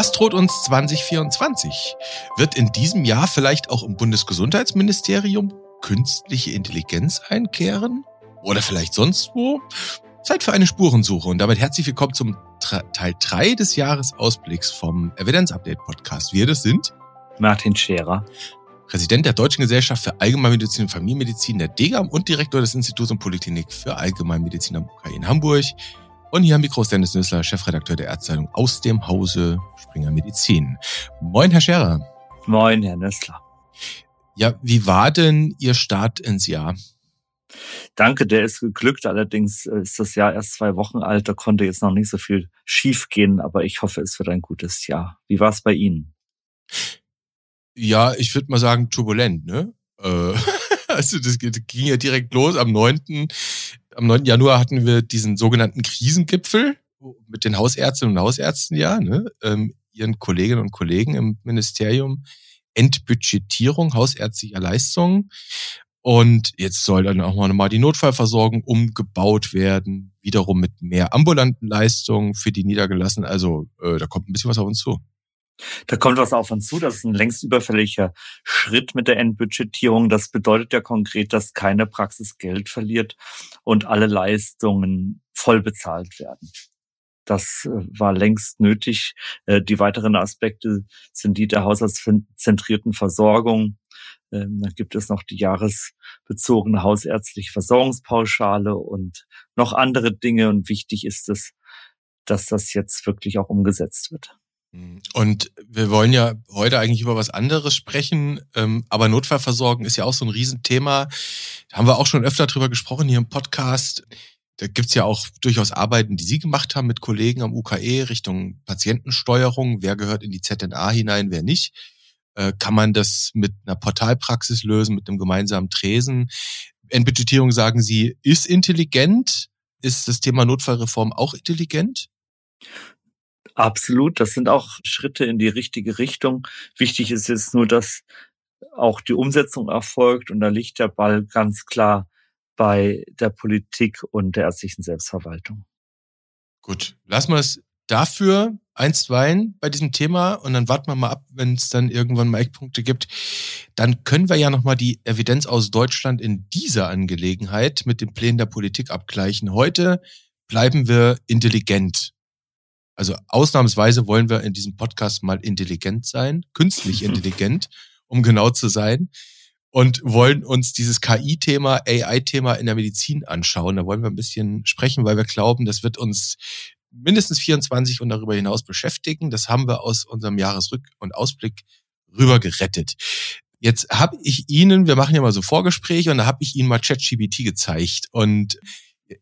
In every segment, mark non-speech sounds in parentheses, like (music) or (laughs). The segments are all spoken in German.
Was droht uns 2024? Wird in diesem Jahr vielleicht auch im Bundesgesundheitsministerium künstliche Intelligenz einkehren? Oder vielleicht sonst wo? Zeit für eine Spurensuche und damit herzlich willkommen zum Teil 3 des Jahresausblicks vom Evidenz Update Podcast. Wir das sind Martin Scherer, Präsident der Deutschen Gesellschaft für Allgemeinmedizin und Familienmedizin der DGAM und Direktor des Instituts und Poliklinik für Allgemeinmedizin am UK in Hamburg. Und hier am Mikro ist Dennis Nüssler, Chefredakteur der Ärztezeitung aus dem Hause Springer Medizin. Moin, Herr Scherer. Moin, Herr Nüssler. Ja, wie war denn Ihr Start ins Jahr? Danke, der ist geglückt. Allerdings ist das Jahr erst zwei Wochen alt. Da konnte jetzt noch nicht so viel schief gehen, aber ich hoffe, es wird ein gutes Jahr. Wie war es bei Ihnen? Ja, ich würde mal sagen, turbulent, ne? Äh, (laughs) also das ging ja direkt los am 9 am 9. Januar hatten wir diesen sogenannten Krisengipfel mit den Hausärztinnen und Hausärzten ja, ne, ähm, ihren Kolleginnen und Kollegen im Ministerium. Entbudgetierung hausärztlicher Leistungen. Und jetzt soll dann auch mal die Notfallversorgung umgebaut werden, wiederum mit mehr ambulanten Leistungen für die Niedergelassenen. Also äh, da kommt ein bisschen was auf uns zu. Da kommt was auf uns zu. Das ist ein längst überfälliger Schritt mit der Endbudgetierung. Das bedeutet ja konkret, dass keine Praxis Geld verliert und alle Leistungen voll bezahlt werden. Das äh, war längst nötig. Äh, die weiteren Aspekte sind die der haushaltszentrierten Versorgung. Ähm, dann gibt es noch die jahresbezogene hausärztliche Versorgungspauschale und noch andere Dinge. Und wichtig ist es, dass das jetzt wirklich auch umgesetzt wird. Mhm. Und wir wollen ja heute eigentlich über was anderes sprechen, ähm, aber Notfallversorgung ist ja auch so ein Riesenthema. Da haben wir auch schon öfter drüber gesprochen hier im Podcast. Da gibt's ja auch durchaus Arbeiten, die Sie gemacht haben mit Kollegen am UKE Richtung Patientensteuerung. Wer gehört in die ZNA hinein, wer nicht? Äh, kann man das mit einer Portalpraxis lösen, mit einem gemeinsamen Tresen? Entbudgetierung, sagen Sie, ist intelligent. Ist das Thema Notfallreform auch intelligent? Absolut, das sind auch Schritte in die richtige Richtung. Wichtig ist jetzt nur, dass auch die Umsetzung erfolgt und da liegt der Ball ganz klar bei der Politik und der ärztlichen Selbstverwaltung. Gut, lassen wir es dafür einstweilen bei diesem Thema und dann warten wir mal ab, wenn es dann irgendwann mal Eckpunkte gibt. Dann können wir ja nochmal die Evidenz aus Deutschland in dieser Angelegenheit mit den Plänen der Politik abgleichen. Heute bleiben wir intelligent also ausnahmsweise wollen wir in diesem Podcast mal intelligent sein, künstlich (laughs) intelligent, um genau zu sein. Und wollen uns dieses KI-Thema, AI-Thema in der Medizin anschauen. Da wollen wir ein bisschen sprechen, weil wir glauben, das wird uns mindestens 24 und darüber hinaus beschäftigen. Das haben wir aus unserem Jahresrück- und Ausblick rüber gerettet. Jetzt habe ich Ihnen, wir machen ja mal so Vorgespräche und da habe ich Ihnen mal ChatGBT gezeigt und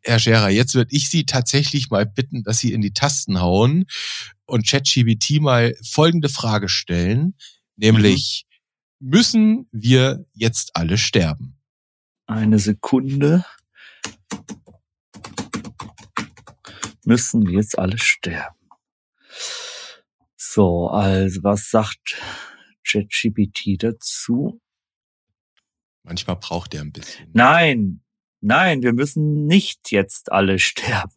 Herr Scherer, jetzt würde ich Sie tatsächlich mal bitten, dass Sie in die Tasten hauen und ChatGBT mal folgende Frage stellen, nämlich, mhm. müssen wir jetzt alle sterben? Eine Sekunde. Müssen wir jetzt alle sterben? So, also was sagt ChatGPT dazu? Manchmal braucht er ein bisschen. Nein, Nein, wir müssen nicht jetzt alle (laughs) sterben.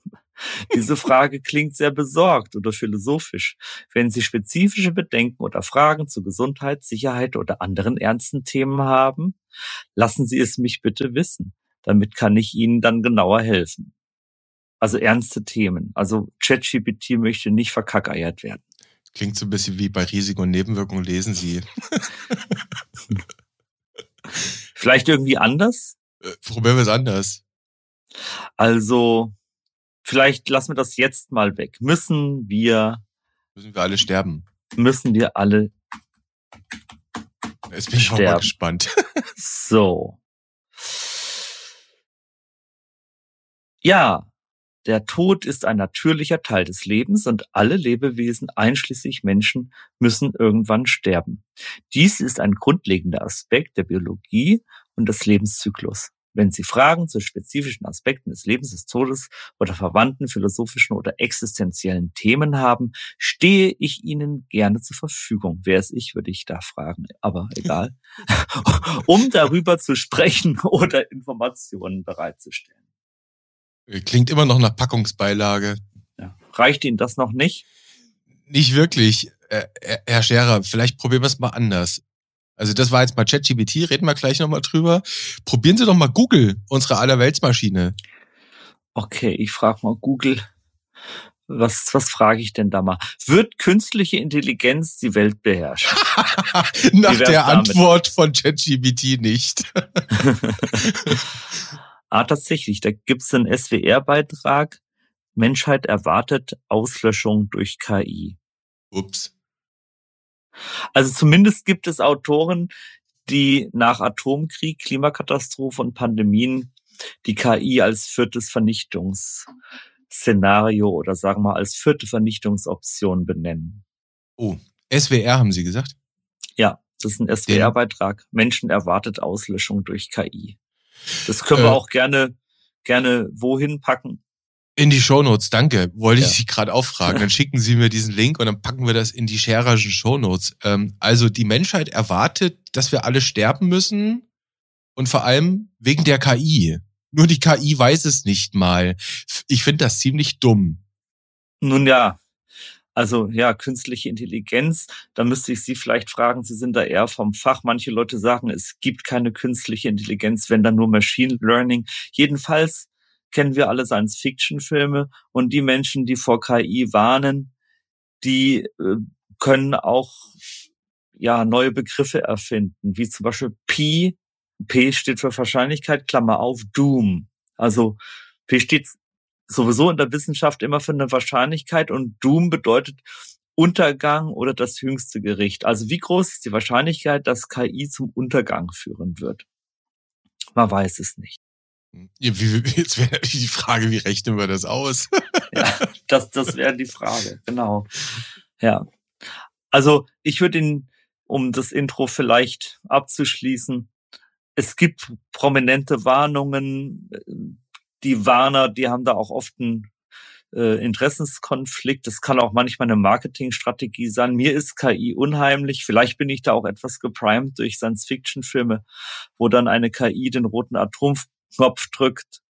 Diese Frage klingt sehr besorgt oder philosophisch. Wenn Sie spezifische Bedenken oder Fragen zu Gesundheit, Sicherheit oder anderen ernsten Themen haben, lassen Sie es mich bitte wissen. Damit kann ich Ihnen dann genauer helfen. Also ernste Themen. Also ChatGPT möchte nicht verkackeiert werden. Klingt so ein bisschen wie bei Risiken und Nebenwirkungen lesen Sie. (laughs) Vielleicht irgendwie anders? Äh, probieren wir es anders. Also, vielleicht lassen wir das jetzt mal weg. Müssen wir. Müssen wir alle sterben? Müssen wir alle. Jetzt bin ich sterben. auch mal gespannt. (laughs) so. Ja, der Tod ist ein natürlicher Teil des Lebens und alle Lebewesen, einschließlich Menschen, müssen irgendwann sterben. Dies ist ein grundlegender Aspekt der Biologie und des Lebenszyklus. Wenn Sie Fragen zu spezifischen Aspekten des Lebens des Todes oder verwandten philosophischen oder existenziellen Themen haben, stehe ich Ihnen gerne zur Verfügung. Wer ist ich, würde ich da fragen, aber egal. (laughs) (laughs) um darüber zu sprechen (laughs) oder Informationen bereitzustellen. Klingt immer noch nach Packungsbeilage. Ja. Reicht Ihnen das noch nicht? Nicht wirklich. äh, Herr Scherer, vielleicht probieren wir es mal anders. Also das war jetzt mal ChatGPT, reden wir gleich nochmal drüber. Probieren Sie doch mal Google, unsere allerweltsmaschine. Okay, ich frage mal Google. Was, was frage ich denn da mal? Wird künstliche Intelligenz die Welt beherrschen? (laughs) Nach der Antwort von ChatGPT nicht. (laughs) ah, tatsächlich. Da gibt's einen SWR-Beitrag. Menschheit erwartet Auslöschung durch KI. Ups. Also zumindest gibt es Autoren, die nach Atomkrieg, Klimakatastrophe und Pandemien die KI als viertes Vernichtungsszenario oder sagen wir als vierte Vernichtungsoption benennen. Oh, SWR haben Sie gesagt? Ja, das ist ein SWR-Beitrag. Menschen erwartet Auslöschung durch KI. Das können äh, wir auch gerne, gerne wohin packen. In die Shownotes, danke. Wollte ja. ich Sie gerade auffragen. Dann schicken Sie mir diesen Link und dann packen wir das in die Schererschen Shownotes. Ähm, also die Menschheit erwartet, dass wir alle sterben müssen und vor allem wegen der KI. Nur die KI weiß es nicht mal. Ich finde das ziemlich dumm. Nun ja, also ja, künstliche Intelligenz, da müsste ich Sie vielleicht fragen, Sie sind da eher vom Fach. Manche Leute sagen, es gibt keine künstliche Intelligenz, wenn dann nur Machine Learning. Jedenfalls kennen wir alle Science-Fiction-Filme und die Menschen, die vor KI warnen, die äh, können auch ja neue Begriffe erfinden, wie zum Beispiel Pi. P steht für Wahrscheinlichkeit, Klammer auf, Doom. Also P steht sowieso in der Wissenschaft immer für eine Wahrscheinlichkeit und Doom bedeutet Untergang oder das jüngste Gericht. Also wie groß ist die Wahrscheinlichkeit, dass KI zum Untergang führen wird? Man weiß es nicht. (laughs) Jetzt wäre die Frage, wie rechnen wir das aus? (laughs) ja, das, das wäre die Frage, genau. Ja. Also ich würde ihn, um das Intro vielleicht abzuschließen, es gibt prominente Warnungen. Die Warner, die haben da auch oft einen äh, Interessenskonflikt. Das kann auch manchmal eine Marketingstrategie sein. Mir ist KI unheimlich. Vielleicht bin ich da auch etwas geprimed durch Science-Fiction-Filme, wo dann eine KI den roten Atom Knopf drückt,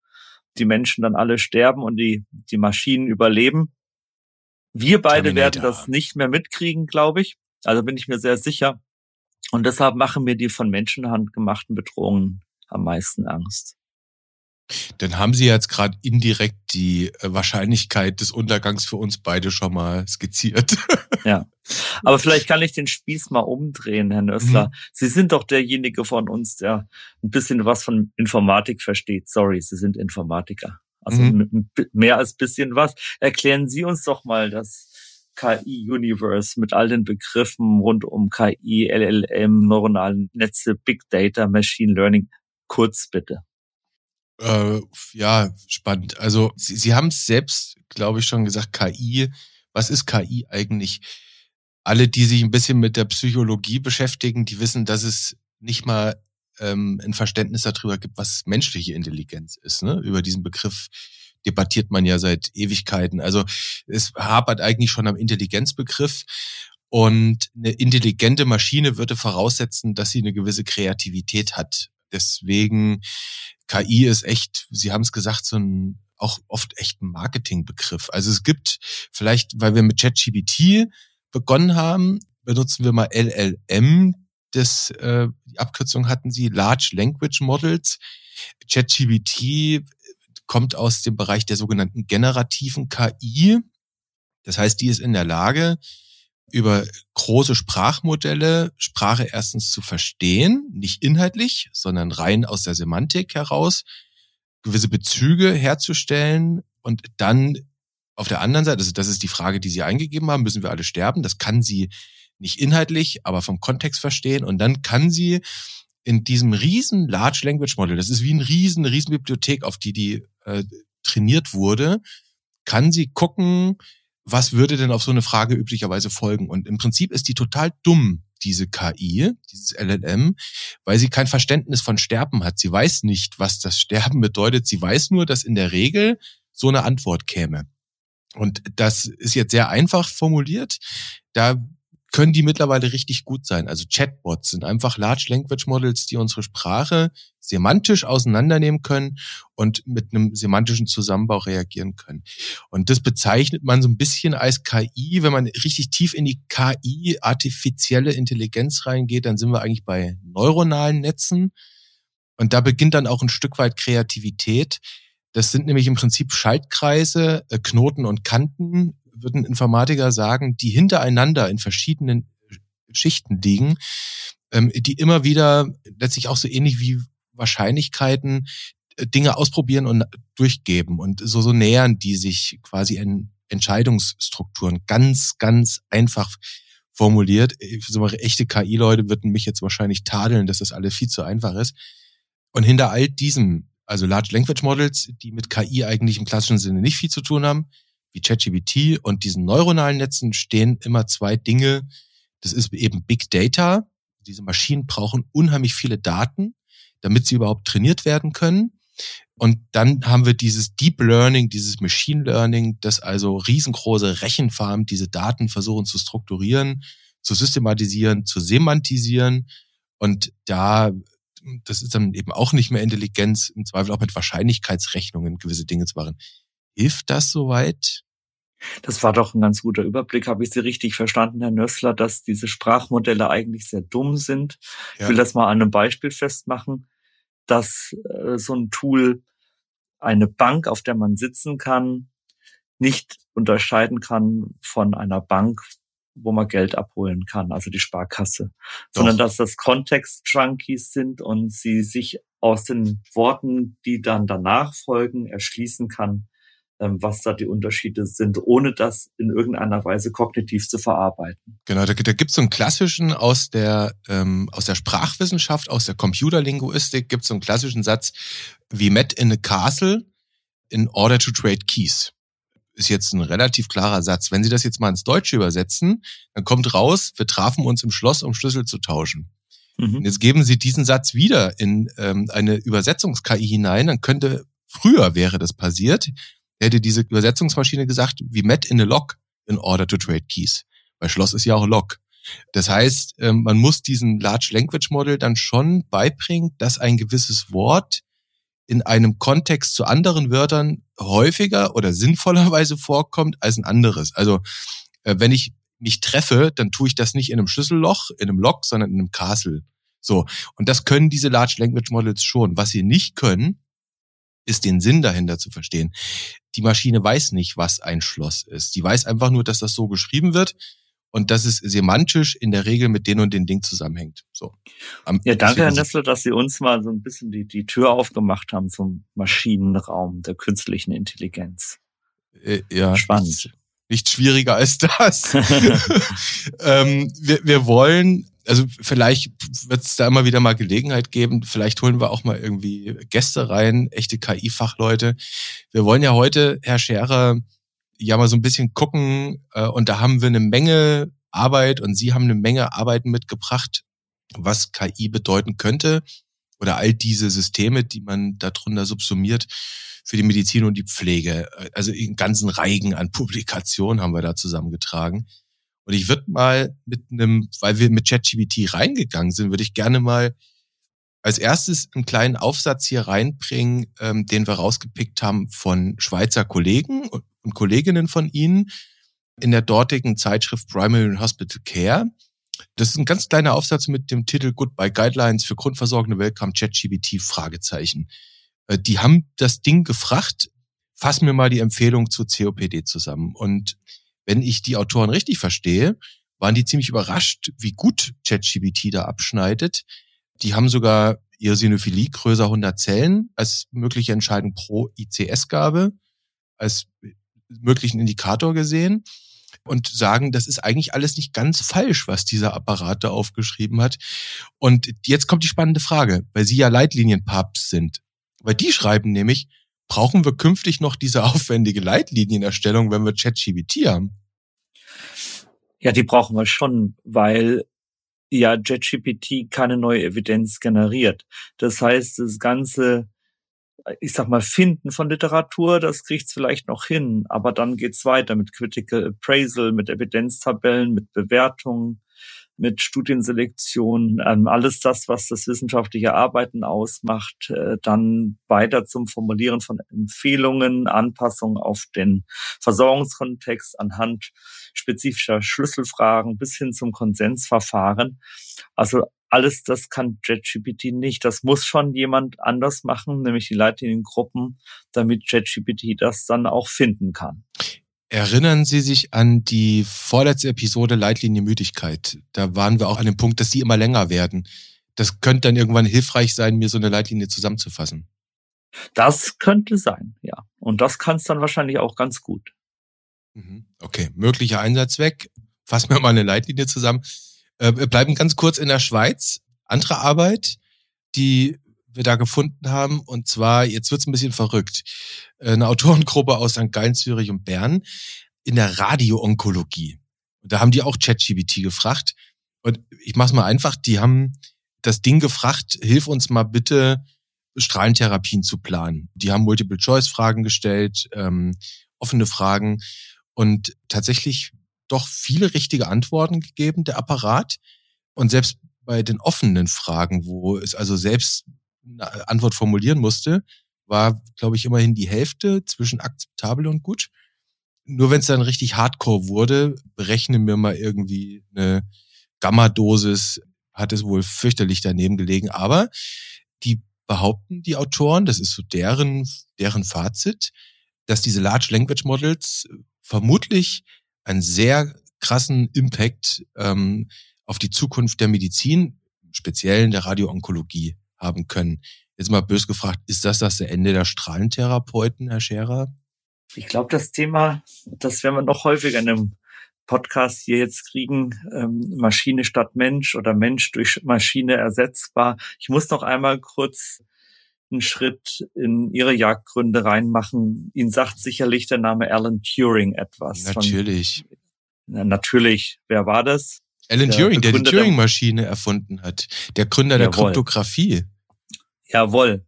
die Menschen dann alle sterben und die, die Maschinen überleben. Wir beide Terminator. werden das nicht mehr mitkriegen, glaube ich. Also bin ich mir sehr sicher. Und deshalb machen mir die von Menschenhand gemachten Bedrohungen am meisten Angst. Dann haben Sie jetzt gerade indirekt die äh, Wahrscheinlichkeit des Untergangs für uns beide schon mal skizziert. (laughs) Ja. Aber vielleicht kann ich den Spieß mal umdrehen, Herr Nössler. Mhm. Sie sind doch derjenige von uns, der ein bisschen was von Informatik versteht. Sorry, Sie sind Informatiker. Also mhm. mehr als bisschen was. Erklären Sie uns doch mal das KI-Universe mit all den Begriffen rund um KI, LLM, neuronale Netze, Big Data, Machine Learning. Kurz bitte. Äh, ja, spannend. Also Sie, Sie haben es selbst, glaube ich, schon gesagt, KI. Was ist KI eigentlich? Alle, die sich ein bisschen mit der Psychologie beschäftigen, die wissen, dass es nicht mal ähm, ein Verständnis darüber gibt, was menschliche Intelligenz ist. Ne? Über diesen Begriff debattiert man ja seit Ewigkeiten. Also es hapert eigentlich schon am Intelligenzbegriff. Und eine intelligente Maschine würde voraussetzen, dass sie eine gewisse Kreativität hat. Deswegen KI ist echt, Sie haben es gesagt, so ein auch oft echt ein Marketingbegriff. Also es gibt vielleicht, weil wir mit ChatGPT begonnen haben, benutzen wir mal LLM. Das, äh, die Abkürzung hatten Sie, Large Language Models. ChatGPT kommt aus dem Bereich der sogenannten generativen KI. Das heißt, die ist in der Lage, über große Sprachmodelle Sprache erstens zu verstehen, nicht inhaltlich, sondern rein aus der Semantik heraus, gewisse Bezüge herzustellen und dann auf der anderen Seite, also das ist die Frage, die Sie eingegeben haben, müssen wir alle sterben? Das kann sie nicht inhaltlich, aber vom Kontext verstehen und dann kann sie in diesem riesen Large Language Model, das ist wie ein riesen, riesen Bibliothek, auf die die äh, trainiert wurde, kann sie gucken, was würde denn auf so eine Frage üblicherweise folgen? Und im Prinzip ist die total dumm, diese KI, dieses LLM, weil sie kein Verständnis von Sterben hat. Sie weiß nicht, was das Sterben bedeutet. Sie weiß nur, dass in der Regel so eine Antwort käme. Und das ist jetzt sehr einfach formuliert. Da können die mittlerweile richtig gut sein. Also Chatbots sind einfach Large Language Models, die unsere Sprache semantisch auseinandernehmen können und mit einem semantischen Zusammenbau reagieren können. Und das bezeichnet man so ein bisschen als KI. Wenn man richtig tief in die KI, artifizielle Intelligenz reingeht, dann sind wir eigentlich bei neuronalen Netzen. Und da beginnt dann auch ein Stück weit Kreativität. Das sind nämlich im Prinzip Schaltkreise, äh, Knoten und Kanten, würden Informatiker sagen, die hintereinander in verschiedenen Schichten liegen, ähm, die immer wieder letztlich auch so ähnlich wie Wahrscheinlichkeiten äh, Dinge ausprobieren und durchgeben. Und so, so nähern die sich quasi in Entscheidungsstrukturen. Ganz, ganz einfach formuliert. So echte KI-Leute würden mich jetzt wahrscheinlich tadeln, dass das alles viel zu einfach ist. Und hinter all diesem, also Large Language Models, die mit KI eigentlich im klassischen Sinne nicht viel zu tun haben, wie ChatGPT und diesen neuronalen Netzen stehen immer zwei Dinge. Das ist eben Big Data. Diese Maschinen brauchen unheimlich viele Daten, damit sie überhaupt trainiert werden können. Und dann haben wir dieses Deep Learning, dieses Machine Learning, das also riesengroße Rechenfarmen diese Daten versuchen zu strukturieren, zu systematisieren, zu semantisieren. Und da, das ist dann eben auch nicht mehr Intelligenz, im Zweifel auch mit Wahrscheinlichkeitsrechnungen gewisse Dinge zu machen. Hilft das soweit? Das war doch ein ganz guter Überblick. Habe ich Sie richtig verstanden, Herr Nössler, dass diese Sprachmodelle eigentlich sehr dumm sind? Ja. Ich will das mal an einem Beispiel festmachen, dass äh, so ein Tool eine Bank, auf der man sitzen kann, nicht unterscheiden kann von einer Bank, wo man Geld abholen kann, also die Sparkasse, Doch. sondern dass das Kontext-Junkies sind und sie sich aus den Worten, die dann danach folgen, erschließen kann, was da die Unterschiede sind, ohne das in irgendeiner Weise kognitiv zu verarbeiten. Genau, da, da gibt es so einen klassischen aus der, ähm, aus der Sprachwissenschaft, aus der Computerlinguistik, gibt es so einen klassischen Satz, we met in a castle in order to trade keys. Ist jetzt ein relativ klarer Satz. Wenn Sie das jetzt mal ins Deutsche übersetzen, dann kommt raus, wir trafen uns im Schloss, um Schlüssel zu tauschen. Mhm. Und jetzt geben Sie diesen Satz wieder in ähm, eine Übersetzungs-KI hinein, dann könnte, früher wäre das passiert, hätte diese Übersetzungsmaschine gesagt, we met in a lock in order to trade keys. Weil Schloss ist ja auch Lock. Das heißt, ähm, man muss diesem Large Language Model dann schon beibringen, dass ein gewisses Wort in einem Kontext zu anderen Wörtern häufiger oder sinnvollerweise vorkommt als ein anderes. Also äh, wenn ich mich treffe, dann tue ich das nicht in einem Schlüsselloch, in einem Lock, sondern in einem Castle. So. Und das können diese Large Language Models schon. Was sie nicht können, ist den Sinn dahinter zu verstehen. Die Maschine weiß nicht, was ein Schloss ist. Die weiß einfach nur, dass das so geschrieben wird und dass es semantisch in der Regel mit den und den Ding zusammenhängt. So. Am ja, danke, Herr Nessler, dass Sie uns mal so ein bisschen die, die Tür aufgemacht haben zum Maschinenraum der künstlichen Intelligenz. Äh, ja. Spannend. Nichts schwieriger als das. (laughs) (laughs) ähm, wir, wir wollen also vielleicht wird es da immer wieder mal Gelegenheit geben. Vielleicht holen wir auch mal irgendwie Gäste rein, echte KI-Fachleute. Wir wollen ja heute, Herr Scherer, ja mal so ein bisschen gucken äh, und da haben wir eine Menge Arbeit und Sie haben eine Menge Arbeiten mitgebracht, was KI bedeuten könnte oder all diese Systeme, die man darunter subsumiert für die Medizin und die Pflege. Also einen ganzen Reigen an Publikationen haben wir da zusammengetragen. Und ich würde mal mit einem, weil wir mit ChatGPT reingegangen sind, würde ich gerne mal als erstes einen kleinen Aufsatz hier reinbringen, ähm, den wir rausgepickt haben von Schweizer Kollegen und Kolleginnen von Ihnen in der dortigen Zeitschrift Primary Hospital Care. Das ist ein ganz kleiner Aufsatz mit dem Titel Goodbye Guidelines für grundversorgende Welcome ChatGPT Fragezeichen. Äh, die haben das Ding gefragt, fassen mir mal die Empfehlung zu COPD zusammen. Und wenn ich die Autoren richtig verstehe, waren die ziemlich überrascht, wie gut ChatGPT da abschneidet. Die haben sogar ihre Sinophilie größer 100 Zellen als mögliche Entscheidung pro ICS-Gabe, als möglichen Indikator gesehen und sagen, das ist eigentlich alles nicht ganz falsch, was dieser Apparat da aufgeschrieben hat. Und jetzt kommt die spannende Frage, weil Sie ja Leitlinienpapst sind. Weil die schreiben nämlich, brauchen wir künftig noch diese aufwendige Leitlinienerstellung, wenn wir ChatGPT haben? Ja, die brauchen wir schon, weil ja ChatGPT keine neue Evidenz generiert. Das heißt, das ganze ich sag mal, Finden von Literatur, das kriegt's vielleicht noch hin, aber dann geht's weiter mit Critical Appraisal, mit Evidenztabellen, mit Bewertungen, mit Studienselektion, ähm, alles das, was das wissenschaftliche Arbeiten ausmacht, äh, dann weiter zum Formulieren von Empfehlungen, Anpassungen auf den Versorgungskontext anhand spezifischer Schlüsselfragen bis hin zum Konsensverfahren. Also alles das kann JetGPT nicht. Das muss schon jemand anders machen, nämlich die Leitliniengruppen, damit JetGPT das dann auch finden kann. Erinnern Sie sich an die vorletzte Episode Leitlinie Müdigkeit? Da waren wir auch an dem Punkt, dass die immer länger werden. Das könnte dann irgendwann hilfreich sein, mir so eine Leitlinie zusammenzufassen. Das könnte sein, ja. Und das kann es dann wahrscheinlich auch ganz gut. Mhm. Okay, möglicher Einsatzzweck. Fassen wir mal eine Leitlinie zusammen. Äh, wir bleiben ganz kurz in der Schweiz. Andere Arbeit, die wir da gefunden haben. Und zwar, jetzt wird's ein bisschen verrückt. Eine Autorengruppe aus St. Gallen, Zürich und Bern in der Radioonkologie. Und da haben die auch ChatGBT gefragt. Und ich mach's mal einfach, die haben das Ding gefragt, hilf uns mal bitte, Strahlentherapien zu planen. Die haben Multiple-Choice-Fragen gestellt, ähm, offene Fragen und tatsächlich doch viele richtige Antworten gegeben, der Apparat. Und selbst bei den offenen Fragen, wo es also selbst eine Antwort formulieren musste, war, glaube ich, immerhin die Hälfte zwischen akzeptabel und gut. Nur wenn es dann richtig hardcore wurde, berechnen wir mal irgendwie eine Gamma-Dosis, hat es wohl fürchterlich daneben gelegen. Aber die behaupten, die Autoren, das ist so deren, deren Fazit, dass diese Large Language Models vermutlich einen sehr krassen Impact ähm, auf die Zukunft der Medizin, speziell in der Radioonkologie, haben können. Jetzt mal bös gefragt, ist das das Ende der Strahlentherapeuten, Herr Scherer? Ich glaube, das Thema, das werden wir noch häufiger in einem Podcast hier jetzt kriegen, ähm, Maschine statt Mensch oder Mensch durch Maschine ersetzbar. Ich muss noch einmal kurz einen Schritt in Ihre Jagdgründe reinmachen. Ihnen sagt sicherlich der Name Alan Turing etwas. Natürlich. Von, na, natürlich. Wer war das? Alan der Turing, der die Turing-Maschine erfunden hat. Der Gründer der Jawohl. Kryptographie. Jawohl.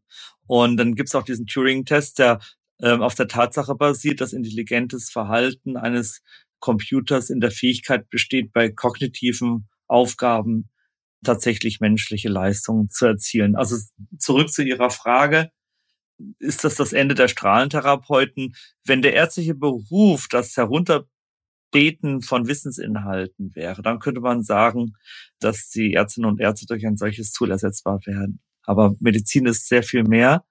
Und dann gibt's auch diesen Turing-Test, der ähm, auf der Tatsache basiert, dass intelligentes Verhalten eines Computers in der Fähigkeit besteht, bei kognitiven Aufgaben tatsächlich menschliche Leistungen zu erzielen. Also zurück zu Ihrer Frage. Ist das das Ende der Strahlentherapeuten? Wenn der ärztliche Beruf das Herunterbeten von Wissensinhalten wäre, dann könnte man sagen, dass die Ärztinnen und Ärzte durch ein solches Tool ersetzbar werden. Aber Medizin ist sehr viel mehr,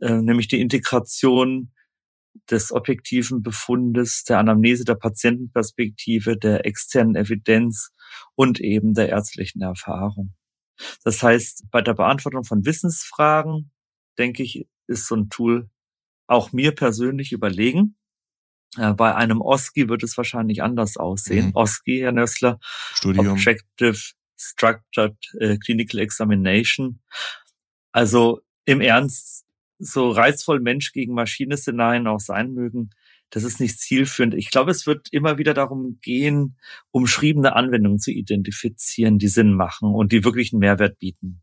äh, nämlich die Integration des objektiven Befundes, der Anamnese der Patientenperspektive, der externen Evidenz und eben der ärztlichen Erfahrung. Das heißt, bei der Beantwortung von Wissensfragen, denke ich, ist so ein Tool auch mir persönlich überlegen. Äh, bei einem OSCI wird es wahrscheinlich anders aussehen. Mhm. OSCI, Herr Nössler, Studium. Objective Structured äh, Clinical Examination. Also im Ernst, so reizvoll Mensch gegen Maschine-Szenarien auch sein mögen, das ist nicht zielführend. Ich glaube, es wird immer wieder darum gehen, umschriebene Anwendungen zu identifizieren, die Sinn machen und die wirklich einen Mehrwert bieten.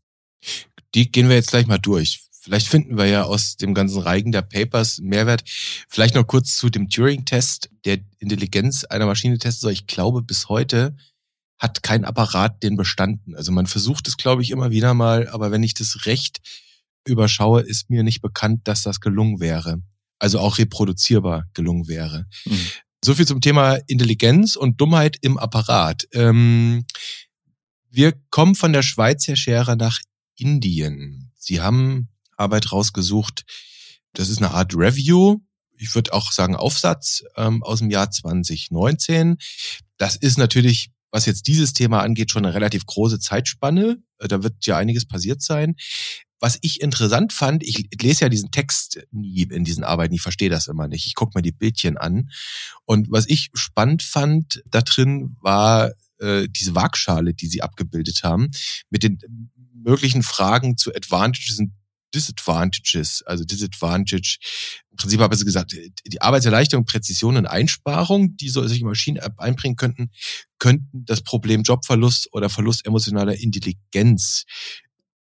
Die gehen wir jetzt gleich mal durch. Vielleicht finden wir ja aus dem ganzen Reigen der Papers Mehrwert. Vielleicht noch kurz zu dem Turing-Test, der Intelligenz einer Maschine testen soll. Ich glaube, bis heute hat kein Apparat den bestanden. Also man versucht es, glaube ich, immer wieder mal, aber wenn ich das recht überschaue, ist mir nicht bekannt, dass das gelungen wäre. Also auch reproduzierbar gelungen wäre. Mhm. So viel zum Thema Intelligenz und Dummheit im Apparat. Ähm, wir kommen von der Schweiz, Herr Scherer, nach Indien. Sie haben Arbeit rausgesucht. Das ist eine Art Review. Ich würde auch sagen Aufsatz ähm, aus dem Jahr 2019. Das ist natürlich was jetzt dieses Thema angeht, schon eine relativ große Zeitspanne. Äh, da wird ja einiges passiert sein. Was ich interessant fand, ich lese ja diesen Text nie in diesen Arbeiten, ich verstehe das immer nicht. Ich gucke mir die Bildchen an. Und was ich spannend fand da drin, war äh, diese Waagschale, die sie abgebildet haben, mit den möglichen Fragen zu Advantages und Disadvantages, also Disadvantage. Im Prinzip habe ich gesagt, die Arbeitserleichterung, Präzision und Einsparung, die solche Maschinen einbringen könnten, könnten das Problem Jobverlust oder Verlust emotionaler Intelligenz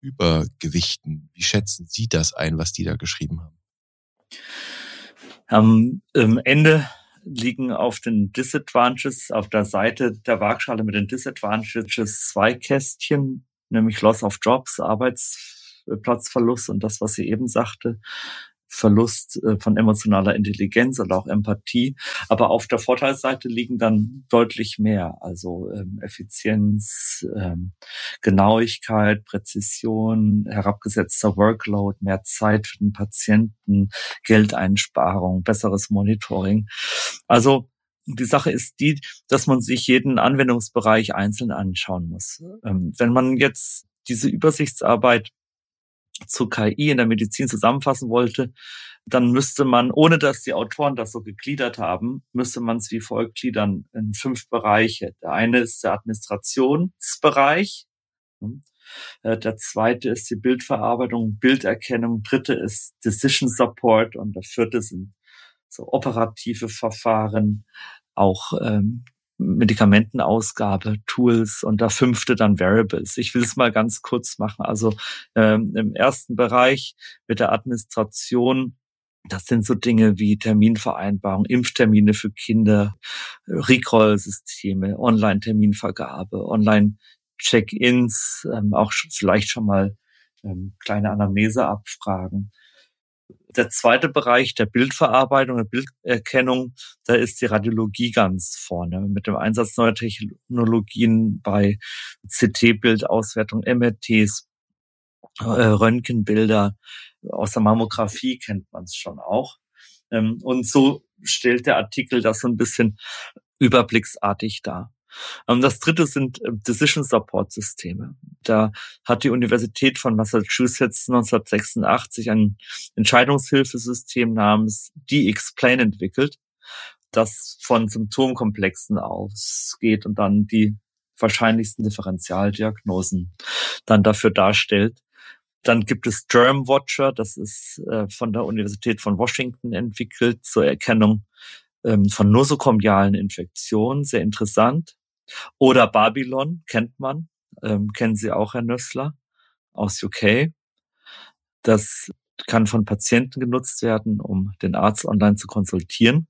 Übergewichten. Wie schätzen Sie das ein, was die da geschrieben haben? Am Ende liegen auf den Disadvantages, auf der Seite der Waagschale mit den Disadvantages zwei Kästchen, nämlich Loss of Jobs, Arbeitsplatzverlust und das, was sie eben sagte, Verlust äh, von emotionaler Intelligenz und auch Empathie. Aber auf der Vorteilsseite liegen dann deutlich mehr, also ähm, Effizienz, ähm, Genauigkeit, Präzision, herabgesetzter Workload, mehr Zeit für den Patienten, Geldeinsparung, besseres Monitoring. Also die Sache ist die, dass man sich jeden Anwendungsbereich einzeln anschauen muss. Ähm, wenn man jetzt diese Übersichtsarbeit zu KI in der Medizin zusammenfassen wollte, dann müsste man, ohne dass die Autoren das so gegliedert haben, müsste man es wie folgt gliedern in fünf Bereiche. Der eine ist der Administrationsbereich. Hm. Äh, der zweite ist die Bildverarbeitung, Bilderkennung. Dritte ist Decision Support und der vierte sind so operative Verfahren, auch ähm, Medikamentenausgabe, Tools und der fünfte dann Variables. Ich will es mal ganz kurz machen. Also ähm, im ersten Bereich mit der Administration das sind so Dinge wie Terminvereinbarung, Impftermine für Kinder, Recall-Systeme, Online-Terminvergabe, Online-Check-ins, ähm, auch vielleicht schon mal ähm, kleine Anamnese-Abfragen. Der zweite Bereich der Bildverarbeitung, der Bilderkennung, da ist die Radiologie ganz vorne mit dem Einsatz neuer Technologien bei CT-Bildauswertung, MRTs, äh, Röntgenbilder. Aus der Mammographie kennt man es schon auch. Ähm, und so stellt der Artikel das so ein bisschen überblicksartig dar. Ähm, das dritte sind äh, Decision Support Systeme. Da hat die Universität von Massachusetts 1986 ein Entscheidungshilfesystem namens D-Explain entwickelt, das von Symptomkomplexen ausgeht und dann die wahrscheinlichsten Differentialdiagnosen dann dafür darstellt. Dann gibt es Germ Watcher, das ist äh, von der Universität von Washington entwickelt zur Erkennung ähm, von nosokomialen Infektionen, sehr interessant. Oder Babylon kennt man, ähm, kennen Sie auch, Herr Nössler, aus UK. Das kann von Patienten genutzt werden, um den Arzt online zu konsultieren.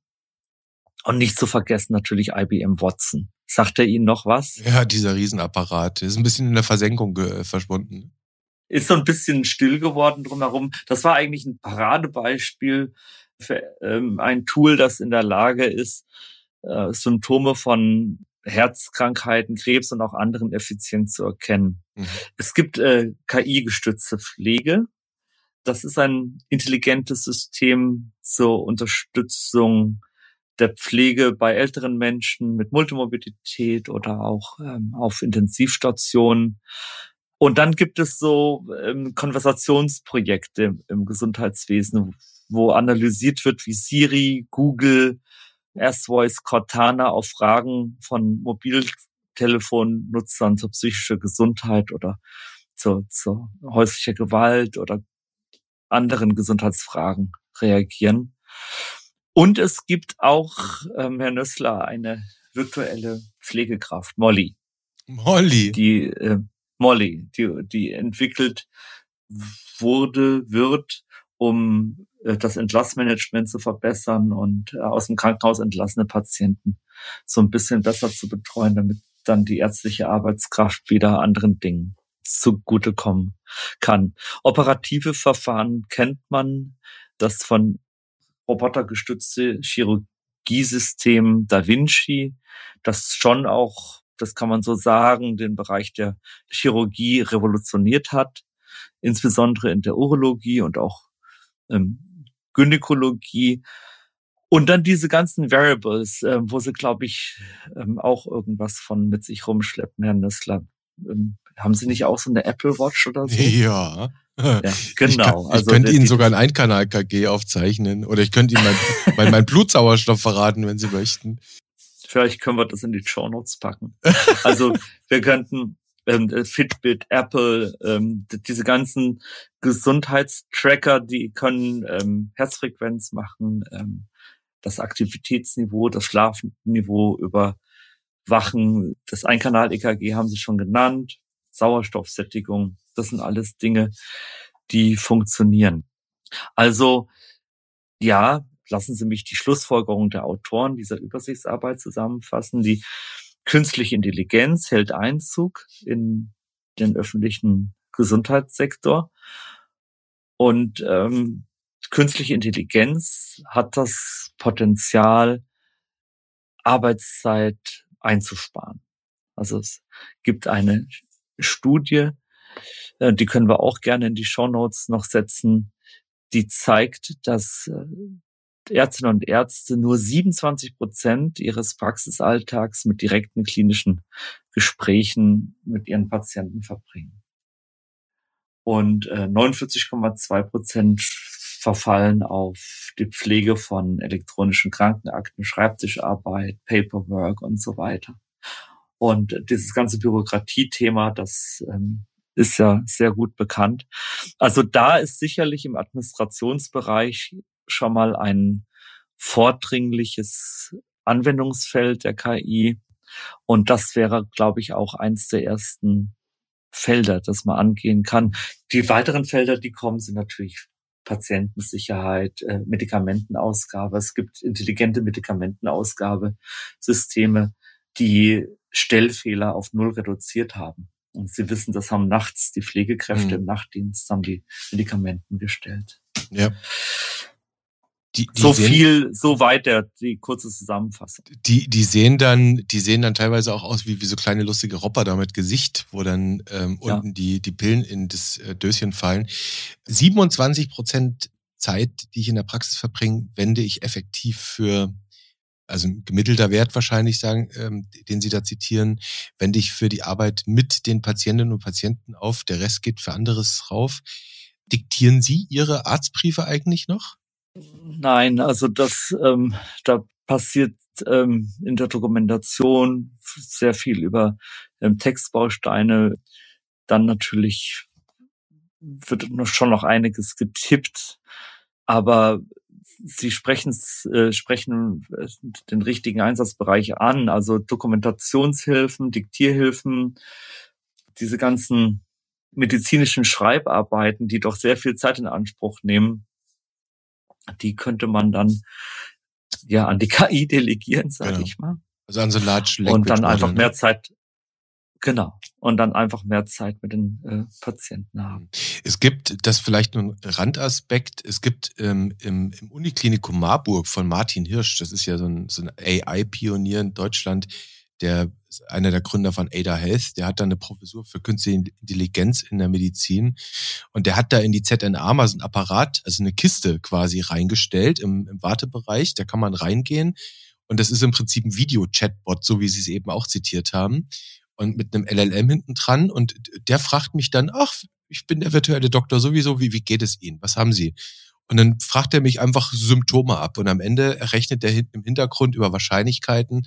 Und nicht zu vergessen natürlich IBM Watson. Sagt er Ihnen noch was? Ja, dieser Riesenapparat ist ein bisschen in der Versenkung verschwunden. Ist so ein bisschen still geworden drumherum. Das war eigentlich ein Paradebeispiel für ähm, ein Tool, das in der Lage ist, äh, Symptome von Herzkrankheiten, Krebs und auch anderen effizient zu erkennen. Mhm. Es gibt äh, KI-gestützte Pflege. Das ist ein intelligentes System zur Unterstützung der Pflege bei älteren Menschen mit Multimorbidität oder auch ähm, auf Intensivstationen. Und dann gibt es so ähm, Konversationsprojekte im, im Gesundheitswesen, wo analysiert wird, wie Siri, Google, S-Voice Cortana auf Fragen von Mobiltelefonnutzern zur psychischen Gesundheit oder zur, zur häuslicher Gewalt oder anderen Gesundheitsfragen reagieren. Und es gibt auch, ähm, Herr Nössler, eine virtuelle Pflegekraft, Molly. Molly. Die äh, Molly, die, die entwickelt wurde, wird, um das Entlassmanagement zu verbessern und äh, aus dem Krankenhaus entlassene Patienten so ein bisschen besser zu betreuen, damit dann die ärztliche Arbeitskraft wieder anderen Dingen zugutekommen kann. Operative Verfahren kennt man, das von robotergestützte Chirurgiesystem Da Vinci, das schon auch, das kann man so sagen, den Bereich der Chirurgie revolutioniert hat, insbesondere in der Urologie und auch ähm, Gynäkologie. Und dann diese ganzen Variables, äh, wo sie, glaube ich, ähm, auch irgendwas von mit sich rumschleppen, Herr Nüssler. Ähm, haben Sie nicht auch so eine Apple Watch oder so? (laughs) Ja. Ja, genau. (laughs) Ich, kann, ich also, könnte Ihnen sogar ein Einkanal-KG aufzeichnen oder ich könnte Ihnen mein, (laughs) mein, mein Blutsauerstoff verraten, wenn Sie möchten. Vielleicht können wir das in die Show Notes packen. Also wir könnten ähm, äh, Fitbit, Apple, ähm, diese ganzen Gesundheitstracker, die können ähm, Herzfrequenz machen, ähm, das Aktivitätsniveau, das Schlafniveau überwachen, das Einkanal-EKG haben Sie schon genannt, Sauerstoffsättigung. Das sind alles Dinge, die funktionieren. Also, ja, lassen Sie mich die Schlussfolgerung der Autoren dieser Übersichtsarbeit zusammenfassen. Die künstliche Intelligenz hält Einzug in den öffentlichen Gesundheitssektor. Und ähm, künstliche Intelligenz hat das Potenzial, Arbeitszeit einzusparen. Also es gibt eine Studie, äh, die können wir auch gerne in die Show Notes noch setzen, die zeigt, dass äh, Ärztinnen und Ärzte nur 27 Prozent ihres Praxisalltags mit direkten klinischen Gesprächen mit ihren Patienten verbringen. Und 49,2 äh, Prozent verfallen auf die Pflege von elektronischen Krankenakten, Schreibtischarbeit, Paperwork und so weiter. Und dieses ganze Bürokratiethema, das ähm, ist ja sehr gut bekannt. Also da ist sicherlich im Administrationsbereich schon mal ein vordringliches Anwendungsfeld der KI. Und das wäre, glaube ich, auch eins der ersten Felder, das man angehen kann. Die weiteren Felder, die kommen, sind natürlich Patientensicherheit, äh, Medikamentenausgabe. Es gibt intelligente Medikamentenausgabesysteme, die Stellfehler auf Null reduziert haben. Und Sie wissen, das haben nachts die Pflegekräfte mhm. im Nachtdienst, haben die Medikamenten gestellt. Ja. Die, die so sehen, viel, so weit der, die kurze Zusammenfassung. Die, die sehen dann, die sehen dann teilweise auch aus wie, wie so kleine lustige Robber da mit Gesicht, wo dann ähm, ja. unten die, die Pillen in das äh, Döschen fallen. 27 Prozent Zeit, die ich in der Praxis verbringe, wende ich effektiv für also ein gemittelter Wert wahrscheinlich sagen, ähm, den Sie da zitieren, wende ich für die Arbeit mit den Patientinnen und Patienten auf, der Rest geht für anderes rauf. Diktieren Sie Ihre Arztbriefe eigentlich noch? Nein, also das, ähm, da passiert ähm, in der Dokumentation sehr viel über ähm, Textbausteine. Dann natürlich wird schon noch einiges getippt, aber Sie sprechen, äh, sprechen äh, den richtigen Einsatzbereich an, also Dokumentationshilfen, Diktierhilfen, diese ganzen medizinischen Schreibarbeiten, die doch sehr viel Zeit in Anspruch nehmen, die könnte man dann ja an die (laughs) KI delegieren, sage genau. ich mal. Also an so Large Language Und dann einfach mehr Zeit, Genau. Und dann einfach mehr Zeit mit den äh, Patienten haben. Es gibt, das vielleicht nur ein Randaspekt, es gibt ähm, im, im Uniklinikum Marburg von Martin Hirsch, das ist ja so ein, so ein AI-Pionier in Deutschland, der einer der Gründer von Ada Health, der hat da eine Professur für künstliche Intelligenz in der Medizin. Und der hat da in die ZNA mal so ein Apparat, also eine Kiste quasi reingestellt im, im Wartebereich, da kann man reingehen. Und das ist im Prinzip ein Video-Chatbot, so wie Sie es eben auch zitiert haben. Und mit einem LLM hinten dran. Und der fragt mich dann, ach, ich bin der virtuelle Doktor sowieso, wie, wie geht es Ihnen? Was haben Sie? Und dann fragt er mich einfach Symptome ab und am Ende errechnet er im Hintergrund über Wahrscheinlichkeiten,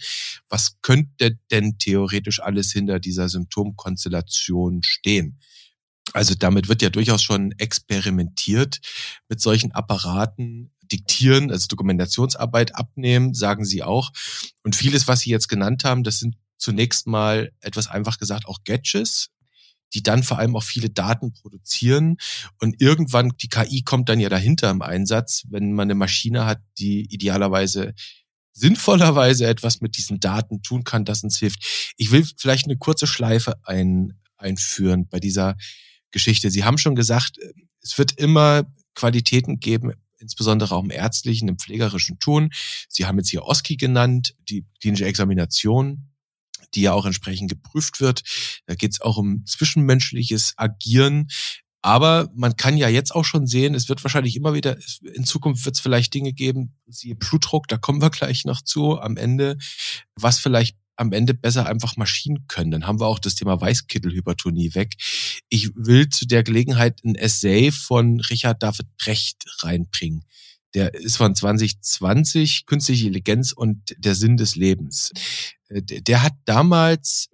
was könnte denn theoretisch alles hinter dieser Symptomkonstellation stehen. Also damit wird ja durchaus schon experimentiert mit solchen Apparaten, diktieren, also Dokumentationsarbeit abnehmen, sagen sie auch. Und vieles, was sie jetzt genannt haben, das sind zunächst mal etwas einfach gesagt auch Gadgets, die dann vor allem auch viele Daten produzieren. Und irgendwann, die KI kommt dann ja dahinter im Einsatz, wenn man eine Maschine hat, die idealerweise sinnvollerweise etwas mit diesen Daten tun kann, das uns hilft. Ich will vielleicht eine kurze Schleife ein, einführen bei dieser Geschichte. Sie haben schon gesagt, es wird immer Qualitäten geben, insbesondere auch im ärztlichen, im pflegerischen Tun. Sie haben jetzt hier OSCI genannt, die klinische Examination die ja auch entsprechend geprüft wird. Da geht es auch um zwischenmenschliches Agieren. Aber man kann ja jetzt auch schon sehen, es wird wahrscheinlich immer wieder, in Zukunft wird es vielleicht Dinge geben, siehe Blutdruck, da kommen wir gleich noch zu am Ende, was vielleicht am Ende besser einfach Maschinen können. Dann haben wir auch das Thema Weißkittelhypertonie weg. Ich will zu der Gelegenheit ein Essay von Richard David Brecht reinbringen. Der ist von 2020, Künstliche Intelligenz und der Sinn des Lebens. Äh, der hat damals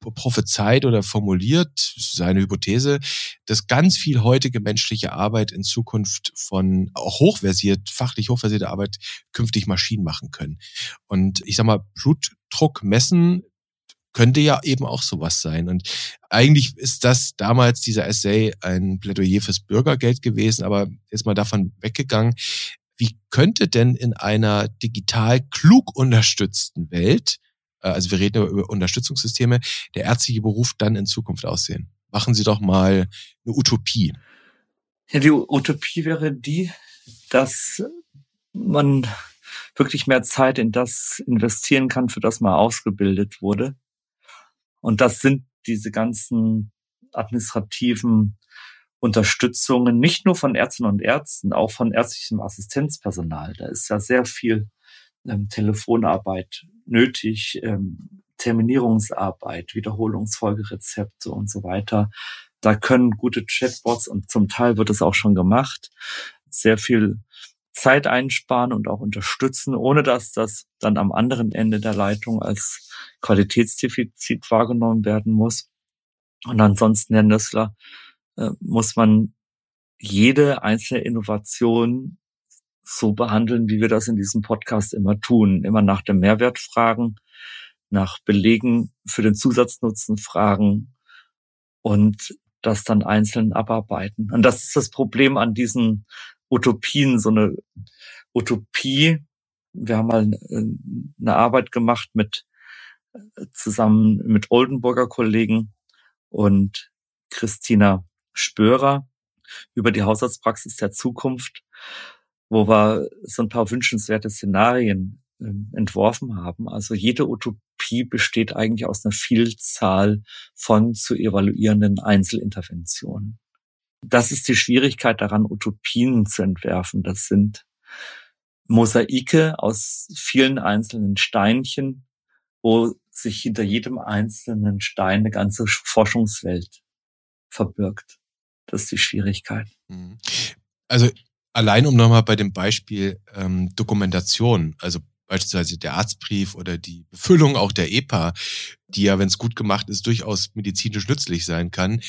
prophezeit oder formuliert, seine Hypothese, dass ganz viel heutige menschliche Arbeit in Zukunft von auch hochversiert, fachlich hochversierte Arbeit künftig Maschinen machen können. Und ich sag mal, Blutdruck messen könnte ja eben auch sowas sein. Und eigentlich ist das damals dieser Essay ein Plädoyer fürs Bürgergeld gewesen, aber jetzt mal davon weggegangen. Wie könnte denn in einer digital klug unterstützten Welt, äh, also wir reden über Unterstützungssysteme, der ärztliche Beruf dann in Zukunft aussehen? Machen Sie doch mal eine Utopie. Ja, die Utopie wäre die, dass man wirklich mehr Zeit in das investieren kann, für das man ausgebildet wurde. Und das sind diese ganzen administrativen Unterstützungen, nicht nur von Ärztinnen und Ärzten, auch von ärztlichem Assistenzpersonal. Da ist ja sehr viel ähm, Telefonarbeit nötig, ähm, Terminierungsarbeit, Wiederholungsfolgerezepte und so weiter. Da können gute Chatbots und zum Teil wird es auch schon gemacht, sehr viel Zeit einsparen und auch unterstützen, ohne dass das dann am anderen Ende der Leitung als Qualitätsdefizit wahrgenommen werden muss. Und ansonsten, Herr Nössler, äh, muss man jede einzelne Innovation so behandeln, wie wir das in diesem Podcast immer tun. Immer nach dem Mehrwert fragen, nach Belegen für den Zusatznutzen fragen und das dann einzeln abarbeiten. Und das ist das Problem an diesen Utopien, so eine Utopie. Wir haben mal eine Arbeit gemacht mit zusammen mit Oldenburger Kollegen und Christina Spörer über die Hausarztpraxis der Zukunft, wo wir so ein paar wünschenswerte Szenarien äh, entworfen haben. Also jede Utopie besteht eigentlich aus einer Vielzahl von zu evaluierenden Einzelinterventionen. Das ist die Schwierigkeit daran, Utopien zu entwerfen. Das sind Mosaike aus vielen einzelnen Steinchen, wo sich hinter jedem einzelnen Stein eine ganze Forschungswelt verbirgt. Das ist die Schwierigkeit. Mhm. Also allein um nochmal bei dem Beispiel ähm, Dokumentation, also beispielsweise der Arztbrief oder die Befüllung auch der EPA, die ja, wenn es gut gemacht ist, durchaus medizinisch nützlich sein kann.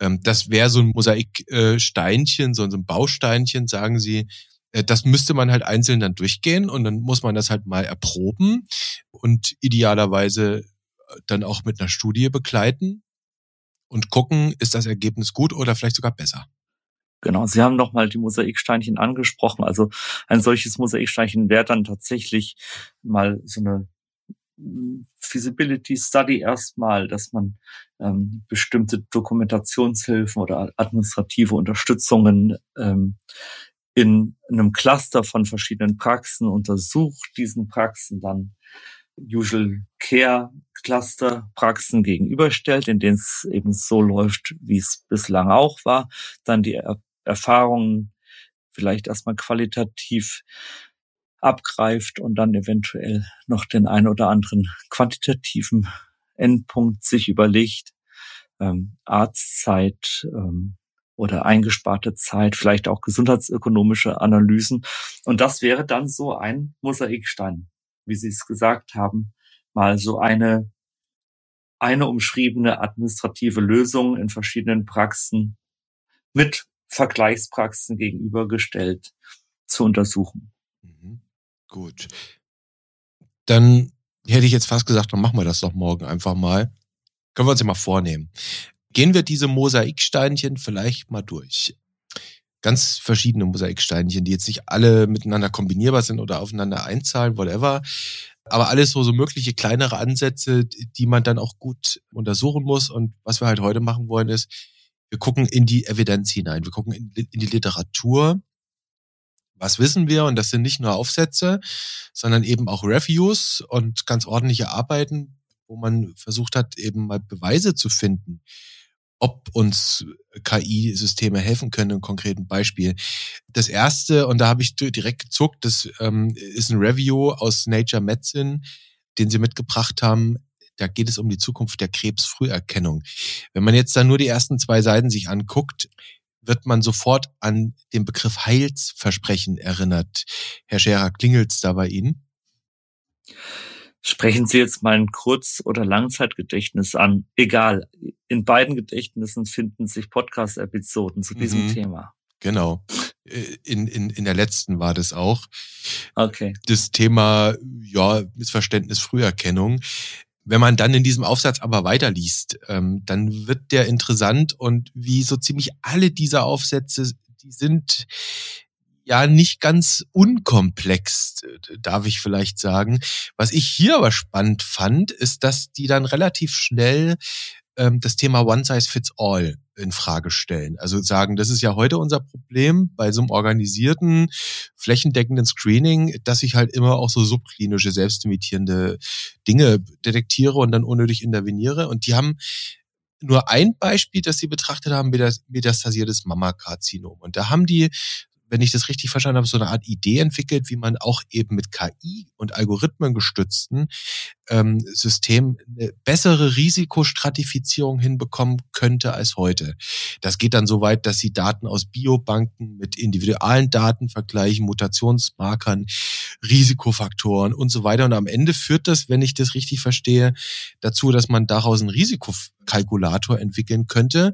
Ähm, das wäre so ein Mosaiksteinchen, so ein Bausteinchen, sagen Sie. Äh, das müsste man halt einzeln dann durchgehen und dann muss man das halt mal erproben und idealerweise dann auch mit einer Studie begleiten und gucken, ist das Ergebnis gut oder vielleicht sogar besser. Genau, Sie haben nochmal die Mosaiksteinchen angesprochen. Also ein solches Mosaiksteinchen wäre dann tatsächlich mal so eine hm, Feasibility Study erstmal, dass man ähm, bestimmte Dokumentationshilfen oder administrative Unterstützungen ähm, in einem Cluster von verschiedenen Praxen untersucht, diesen Praxen dann Usual Care Cluster Praxen gegenüberstellt, in denen es eben so läuft, wie es bislang auch war, dann die Erfahrungen vielleicht erstmal qualitativ abgreift und dann eventuell noch den einen oder anderen quantitativen Endpunkt sich überlegt, ähm, Arztzeit ähm, oder eingesparte Zeit, vielleicht auch gesundheitsökonomische Analysen. Und das wäre dann so ein Mosaikstein, wie Sie es gesagt haben, mal so eine, eine umschriebene administrative Lösung in verschiedenen Praxen mit Vergleichspraxen gegenübergestellt zu untersuchen. Mhm. Gut. Dann hätte ich jetzt fast gesagt, dann machen wir das doch morgen einfach mal. Können wir uns ja mal vornehmen. Gehen wir diese Mosaiksteinchen vielleicht mal durch. Ganz verschiedene Mosaiksteinchen, die jetzt nicht alle miteinander kombinierbar sind oder aufeinander einzahlen, whatever. Aber alles so, so mögliche kleinere Ansätze, die man dann auch gut untersuchen muss. Und was wir halt heute machen wollen, ist, wir gucken in die Evidenz hinein, wir gucken in, in die Literatur. Was wissen wir? Und das sind nicht nur Aufsätze, sondern eben auch Reviews und ganz ordentliche Arbeiten, wo man versucht hat, eben mal Beweise zu finden, ob uns KI-Systeme helfen können, im konkreten Beispiel. Das erste, und da habe ich direkt gezuckt, das ähm, ist ein Review aus Nature Medicine, den sie mitgebracht haben da geht es um die Zukunft der Krebsfrüherkennung. Wenn man jetzt da nur die ersten zwei Seiten sich anguckt, wird man sofort an den Begriff Heilsversprechen erinnert. Herr Scherer, klingelt's da bei Ihnen? Sprechen Sie jetzt mein Kurz- oder Langzeitgedächtnis an. Egal. In beiden Gedächtnissen finden sich Podcast-Episoden zu diesem mhm. Thema. Genau. Äh, in, in, in der letzten war das auch. Okay. Das Thema, ja, Missverständnis Früherkennung Wenn man dann in diesem Aufsatz aber weiterliest, ähm, dann wird der interessant und wie so ziemlich alle dieser Aufsätze, die sind ja nicht ganz unkomplex, darf ich vielleicht sagen. Was ich hier aber spannend fand, ist, dass die dann relativ schnell ähm, das Thema One Size Fits All in Frage stellen. Also sagen, das ist ja heute unser Problem bei so einem organisierten, flächendeckenden Screening, dass ich halt immer auch so subklinische, selbstimitierende Dinge detektiere und dann unnötig interveniere. Und die haben nur ein Beispiel, das sie betrachtet haben, metastasiertes Mammakarzinom. Und da haben die wenn ich das richtig verstanden habe, so eine Art Idee entwickelt, wie man auch eben mit KI und Algorithmen gestützten ähm, System eine bessere Risikostratifizierung hinbekommen könnte als heute. Das geht dann so weit, dass sie Daten aus Biobanken mit individualen Daten vergleichen, Mutationsmarkern, Risikofaktoren und so weiter. Und am Ende führt das, wenn ich das richtig verstehe, dazu, dass man daraus einen Risikokalkulator entwickeln könnte,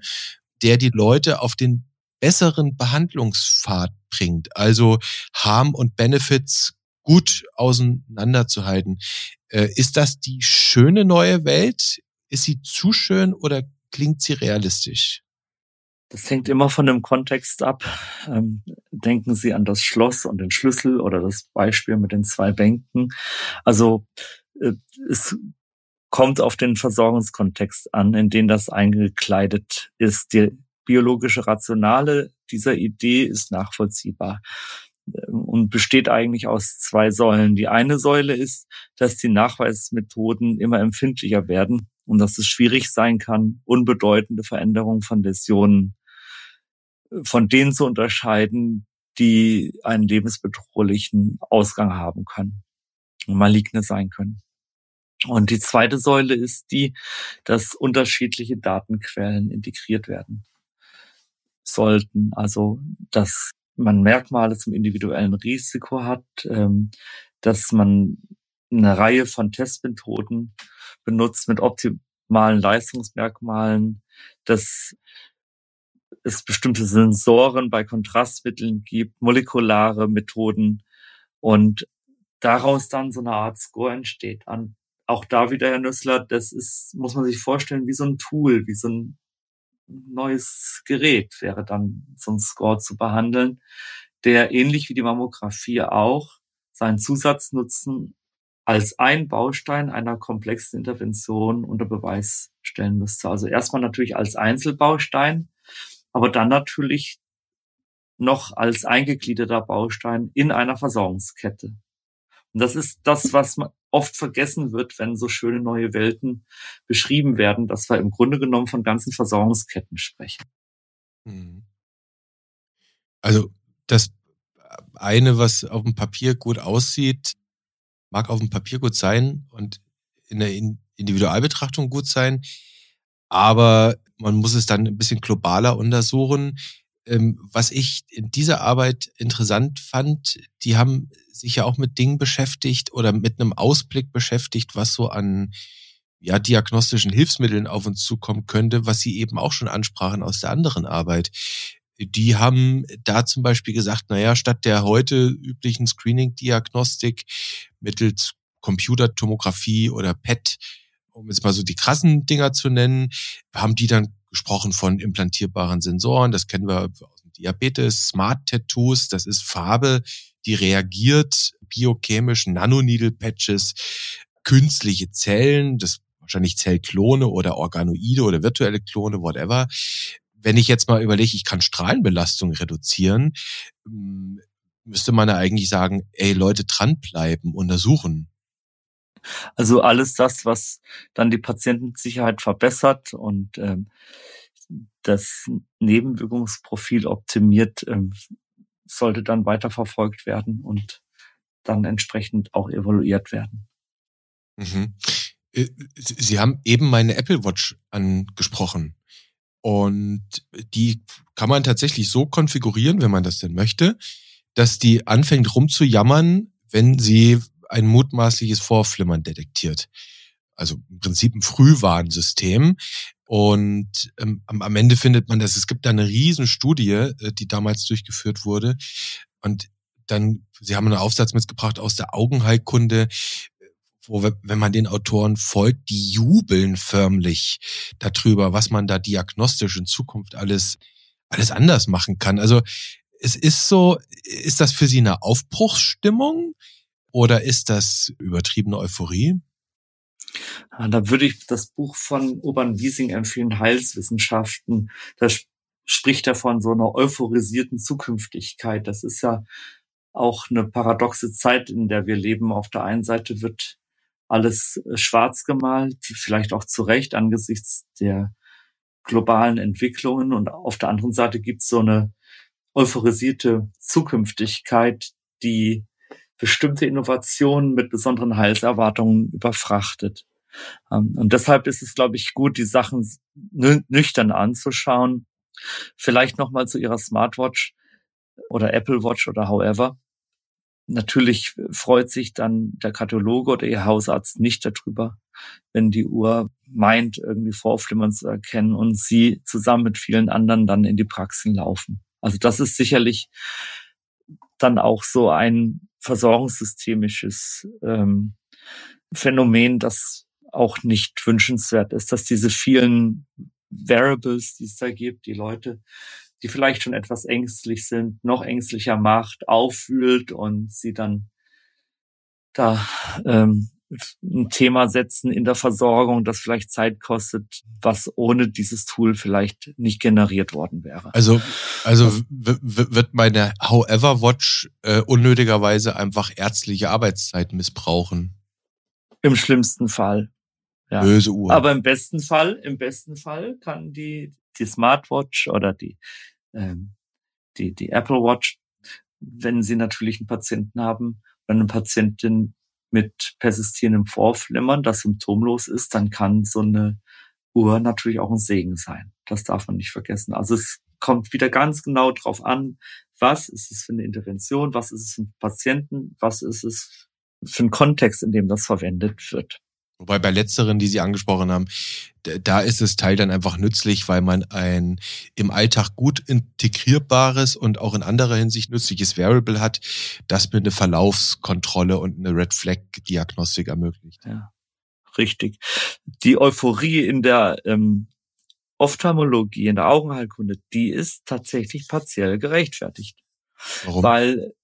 der die Leute auf den besseren Behandlungspfad bringt. Also Harm und Benefits gut auseinanderzuhalten. Äh, ist das die schöne neue Welt? Ist sie zu schön oder klingt sie realistisch? Das hängt immer von dem Kontext ab. Ähm, denken Sie an das Schloss und den Schlüssel oder das Beispiel mit den zwei Bänken. Also äh, es kommt auf den Versorgungskontext an, in den das eingekleidet ist. Die biologische Rationale dieser Idee ist nachvollziehbar ähm, und besteht eigentlich aus zwei Säulen. Die eine Säule ist, dass die Nachweismethoden immer empfindlicher werden und dass es schwierig sein kann, unbedeutende Veränderungen von Läsionen äh, von denen zu unterscheiden, die einen lebensbedrohlichen Ausgang haben können und maligne sein können. Und die zweite Säule ist die, dass unterschiedliche Datenquellen integriert werden sollten. Also, dass man Merkmale zum individuellen Risiko hat, ähm, dass man eine Reihe von Testmethoden benutzt mit optimalen Leistungsmerkmalen, dass es bestimmte Sensoren bei Kontrastmitteln gibt, molekulare Methoden und daraus dann so eine Art Score entsteht. An, auch da wieder, Herr Nüssler, das ist, muss man sich vorstellen, wie so ein Tool, wie so ein neues Gerät wäre dann so ein Score zu behandeln, der ähnlich wie die Mammographie auch seinen Zusatznutzen als ein Baustein einer komplexen Intervention unter Beweis stellen müsste. Also erstmal natürlich als Einzelbaustein, aber dann natürlich noch als eingegliederter Baustein in einer Versorgungskette. Und das ist das, was oft vergessen wird, wenn so schöne neue Welten beschrieben werden, dass wir im Grunde genommen von ganzen Versorgungsketten sprechen. Mhm. Also das eine, was auf dem Papier gut aussieht, mag auf dem Papier gut sein und in der Individualbetrachtung gut sein, aber man muss es dann ein bisschen globaler untersuchen. Ähm, was ich in dieser Arbeit interessant fand, die haben sich ja auch mit Dingen beschäftigt oder mit einem Ausblick beschäftigt, was so an ja, diagnostischen Hilfsmitteln auf uns zukommen könnte, was sie eben auch schon ansprachen aus der anderen Arbeit. Die haben da zum Beispiel gesagt, naja, statt der heute üblichen Screening-Diagnostik mittels Computertomographie oder PET, um jetzt mal so die krassen Dinger zu nennen, haben die dann gesprochen von implantierbaren Sensoren. Das kennen wir aus dem Diabetes, Smart Tattoos, das ist Farbe, die reagiert biochemisch, Nanoneedle-Patches, künstliche Zellen, das wahrscheinlich Zellklone oder Organoide oder virtuelle Klone, whatever. Wenn ich jetzt mal überlege, ich kann Strahlenbelastung reduzieren, müsste man ja eigentlich sagen, ey Leute, dranbleiben, untersuchen. Also alles das, was dann die Patientensicherheit verbessert und ähm, das Nebenwirkungsprofil optimiert, ähm, sollte dann weiterverfolgt werden und dann entsprechend auch evaluiert werden. Mhm. Äh, Sie haben eben meine Apple Watch angesprochen. Und die kann man tatsächlich so konfigurieren, wenn man das denn möchte, dass die anfängt rumzujammern, wenn sie ein mutmaßliches Vorflimmern detektiert. Also im Prinzip ein Frühwarnsystem. Und ähm, am Ende findet man das, es gibt da eine Riesenstudie, äh, die damals durchgeführt wurde. Und dann, sie haben einen Aufsatz mitgebracht aus der Augenheilkunde, wo, wenn man den Autoren folgt, die jubeln förmlich darüber, was man da diagnostisch in Zukunft alles, alles anders machen kann. Also es ist so, ist das für Sie eine Aufbruchsstimmung oder ist das übertriebene Euphorie? Da würde ich das Buch von Urban Wiesing empfehlen, Heilswissenschaften. Da spricht er von so einer euphorisierten Zukünftigkeit. Das ist ja auch eine paradoxe Zeit, in der wir leben. Auf der einen Seite wird alles äh, schwarz gemalt, vielleicht auch zu Recht angesichts der globalen Entwicklungen. Und auf der anderen Seite gibt es so eine euphorisierte Zukünftigkeit, die bestimmte Innovationen mit besonderen Heilserwartungen überfrachtet. Ähm, und deshalb ist es, glaube ich, gut, die Sachen nüchtern anzuschauen. Vielleicht nochmal zu Ihrer Smartwatch oder Apple Watch oder however. Natürlich freut sich dann der Kardiologe oder Ihr Hausarzt nicht darüber, wenn die Uhr meint, irgendwie Vorflimmern zu erkennen und Sie zusammen mit vielen anderen dann in die Praxen laufen. Also das ist sicherlich dann auch so ein versorgungssystemisches ähm, Phänomen, das auch nicht wünschenswert ist, dass diese vielen Variables, die es da gibt, die Leute, die vielleicht schon etwas ängstlich sind, noch ängstlicher macht, auffühlt und sie dann da ähm, ein Thema setzen in der Versorgung, das vielleicht Zeit kostet, was ohne dieses Tool vielleicht nicht generiert worden wäre. Also, also wird meine However Watch äh, unnötigerweise einfach ärztliche Arbeitszeit missbrauchen? Im schlimmsten Fall. Ja. Böse Uhr. Aber im besten Fall, im besten Fall kann die, die Smartwatch oder die, ähm, die, die Apple Watch, wenn sie natürlich einen Patienten haben, oder eine Patientin mit persistierendem Vorflimmern, das symptomlos ist, dann kann so eine Uhr natürlich auch ein Segen sein. Das darf man nicht vergessen. Also es kommt wieder ganz genau drauf an, was ist es für eine Intervention, was ist es für einen Patienten, was ist es für einen Kontext, in dem das verwendet wird. Wobei bei letzteren, die Sie angesprochen haben, da ist das Teil dann einfach nützlich, weil man ein im Alltag gut integrierbares und auch in anderer Hinsicht nützliches Variable hat, das mir eine Verlaufskontrolle und eine Red Flag Diagnostik ermöglicht. Ja, richtig. Die Euphorie in der ähm, Ophthalmologie, in der Augenheilkunde, die ist tatsächlich partiell gerechtfertigt. Warum? Weil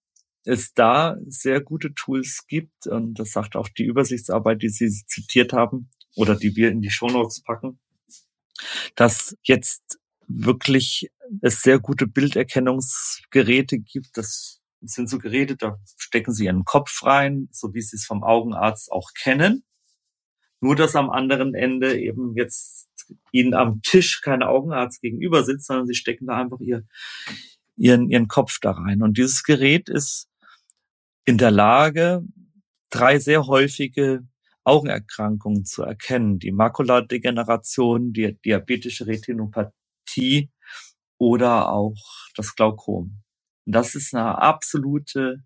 es da sehr gute Tools gibt, und das sagt auch die Übersichtsarbeit, die Sie zitiert haben oder die wir in die Shownotes packen, dass jetzt wirklich es sehr gute Bilderkennungsgeräte gibt. Das sind so Geräte, da stecken Sie Ihren Kopf rein, so wie Sie es vom Augenarzt auch kennen. Nur, dass am anderen Ende eben jetzt Ihnen am Tisch kein Augenarzt gegenüber sitzt, sondern Sie stecken da einfach ihr, ihren, ihren Kopf da rein. Und dieses Gerät ist in der Lage, drei sehr häufige Augenerkrankungen zu erkennen. Die Makuladegeneration, die diabetische Retinopathie oder auch das Glaukom. Das ist eine absolute,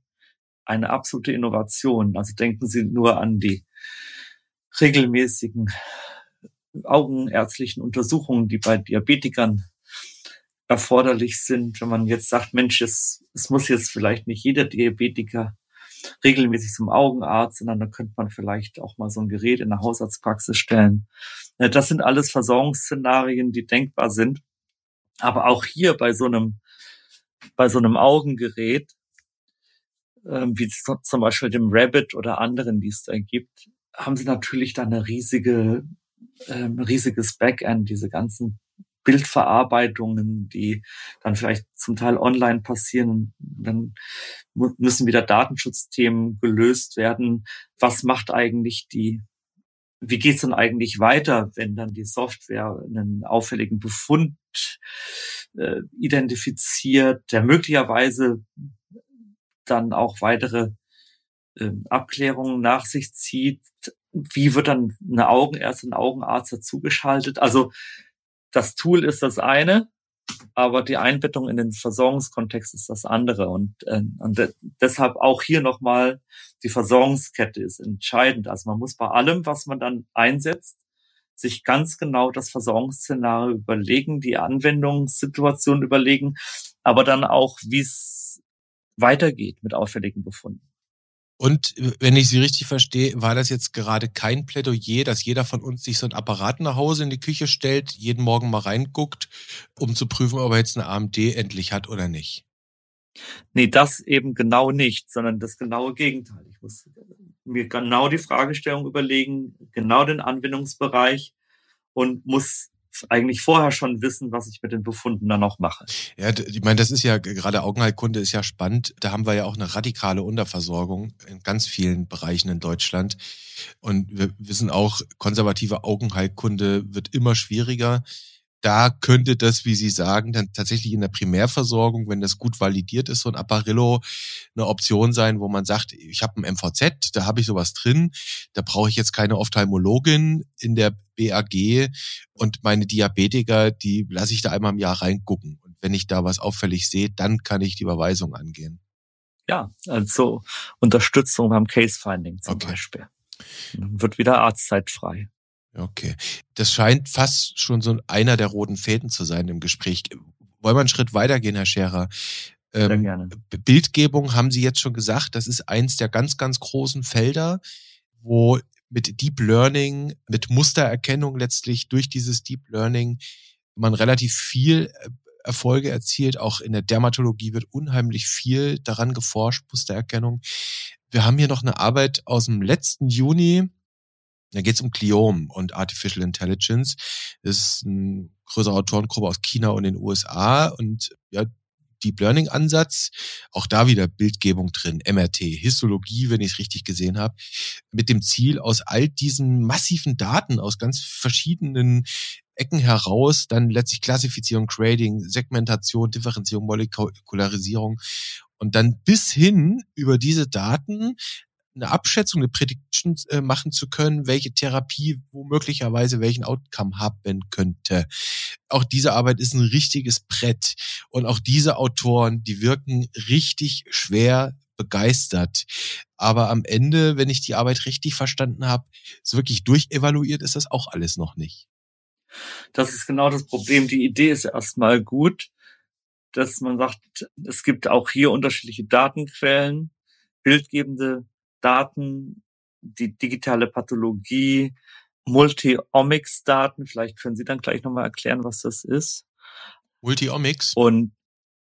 eine absolute Innovation. Also denken Sie nur an die regelmäßigen augenärztlichen Untersuchungen, die bei Diabetikern erforderlich sind. Wenn man jetzt sagt, Mensch, es, es muss jetzt vielleicht nicht jeder Diabetiker regelmäßig zum Augenarzt, sondern da könnte man vielleicht auch mal so ein Gerät in der Hausarztpraxis stellen. Äh, das sind alles Versorgungsszenarien, die denkbar sind. Aber auch hier bei so einem, bei so einem Augengerät, ähm, wie zum Beispiel dem Rabbit oder anderen, die es da gibt, haben sie natürlich dann eine riesige, ähm, riesiges Backend, diese ganzen Bildverarbeitungen, die dann vielleicht zum Teil online passieren. Dann müssen wieder Datenschutzthemen gelöst werden. Was macht eigentlich die, wie geht's denn eigentlich weiter, wenn dann die Software einen auffälligen Befund äh, identifiziert, der möglicherweise dann auch weitere äh, Abklärungen nach sich zieht? Wie wird dann eine Augenärztin, ein Augenarzt dazugeschaltet? Also das Tool ist das eine, aber die Einbettung in den Versorgungskontext ist das andere. Und, äh, und de deshalb auch hier nochmal, die Versorgungskette ist entscheidend. Also man muss bei allem, was man dann einsetzt, sich ganz genau das Versorgungsszenario überlegen, die Anwendungssituation überlegen, aber dann auch, wie es weitergeht mit auffälligen Befunden. Und äh, wenn ich Sie richtig verstehe, war das jetzt gerade kein Plädoyer, dass jeder von uns sich so ein Apparat nach Hause in die Küche stellt, jeden Morgen mal reinguckt, um zu prüfen, ob er jetzt eine AMD endlich hat oder nicht? Nee, das eben genau nicht, sondern das genaue Gegenteil. Ich muss mir genau die Fragestellung überlegen, genau den Anwendungsbereich und muss eigentlich vorher schon wissen, was ich mit den Befunden dann noch mache. Ja, ich meine, das ist ja gerade Augenheilkunde ist ja spannend. Da haben wir ja auch eine radikale Unterversorgung in ganz vielen Bereichen in Deutschland. Und wir wissen auch, konservative Augenheilkunde wird immer schwieriger da könnte das, wie Sie sagen, dann tatsächlich in der Primärversorgung, wenn das gut validiert ist, so ein Apparillo eine Option sein, wo man sagt, ich habe ein MVZ, da habe ich sowas drin, da brauche ich jetzt keine Ophthalmologin in der BAG und meine Diabetiker, die lasse ich da einmal im Jahr reingucken. Und wenn ich da was auffällig sehe, dann kann ich die Überweisung angehen. Ja, also Unterstützung beim Case Finding zum okay. Beispiel. Dann wird wieder Arztzeit frei. Okay. Das scheint fast schon so einer der roten Fäden zu sein im Gespräch. Wollen wir einen Schritt weitergehen, Herr Scherer? Ähm, Sehr gerne. Bildgebung haben Sie jetzt schon gesagt, das ist eins der ganz, ganz großen Felder, wo mit Deep Learning, mit Mustererkennung letztlich durch dieses Deep Learning man relativ viel äh, Erfolge erzielt. Auch in der Dermatologie wird unheimlich viel daran geforscht, Mustererkennung. Wir haben hier noch eine Arbeit aus dem letzten Juni, da geht es um Gliom und Artificial Intelligence. Das ist ein größerer Autorengruppe aus China und den USA und ja, Deep Learning Ansatz, auch da wieder Bildgebung drin, MRT, Histologie, wenn ich es richtig gesehen habe, mit dem Ziel, aus all diesen massiven Daten aus ganz verschiedenen Ecken heraus dann letztlich Klassifizierung, Grading, Segmentation, Differenzierung, Molekularisierung und dann bis hin über diese Daten eine Abschätzung, eine Prediction äh, machen zu können, welche Therapie womöglicherweise welchen Outcome haben könnte. Auch diese Arbeit ist ein richtiges Brett. Und auch diese Autoren, die wirken richtig schwer begeistert. Aber am Ende, wenn ich die Arbeit richtig verstanden habe, ist wirklich durchevaluiert ist das auch alles noch nicht. Das ist genau das Problem. Die Idee ist erstmal gut, dass man sagt, es gibt auch hier unterschiedliche Datenquellen, bildgebende Daten, die digitale Pathologie, Multiomics-Daten. Vielleicht können Sie dann gleich nochmal erklären, was das ist. Multiomics? Und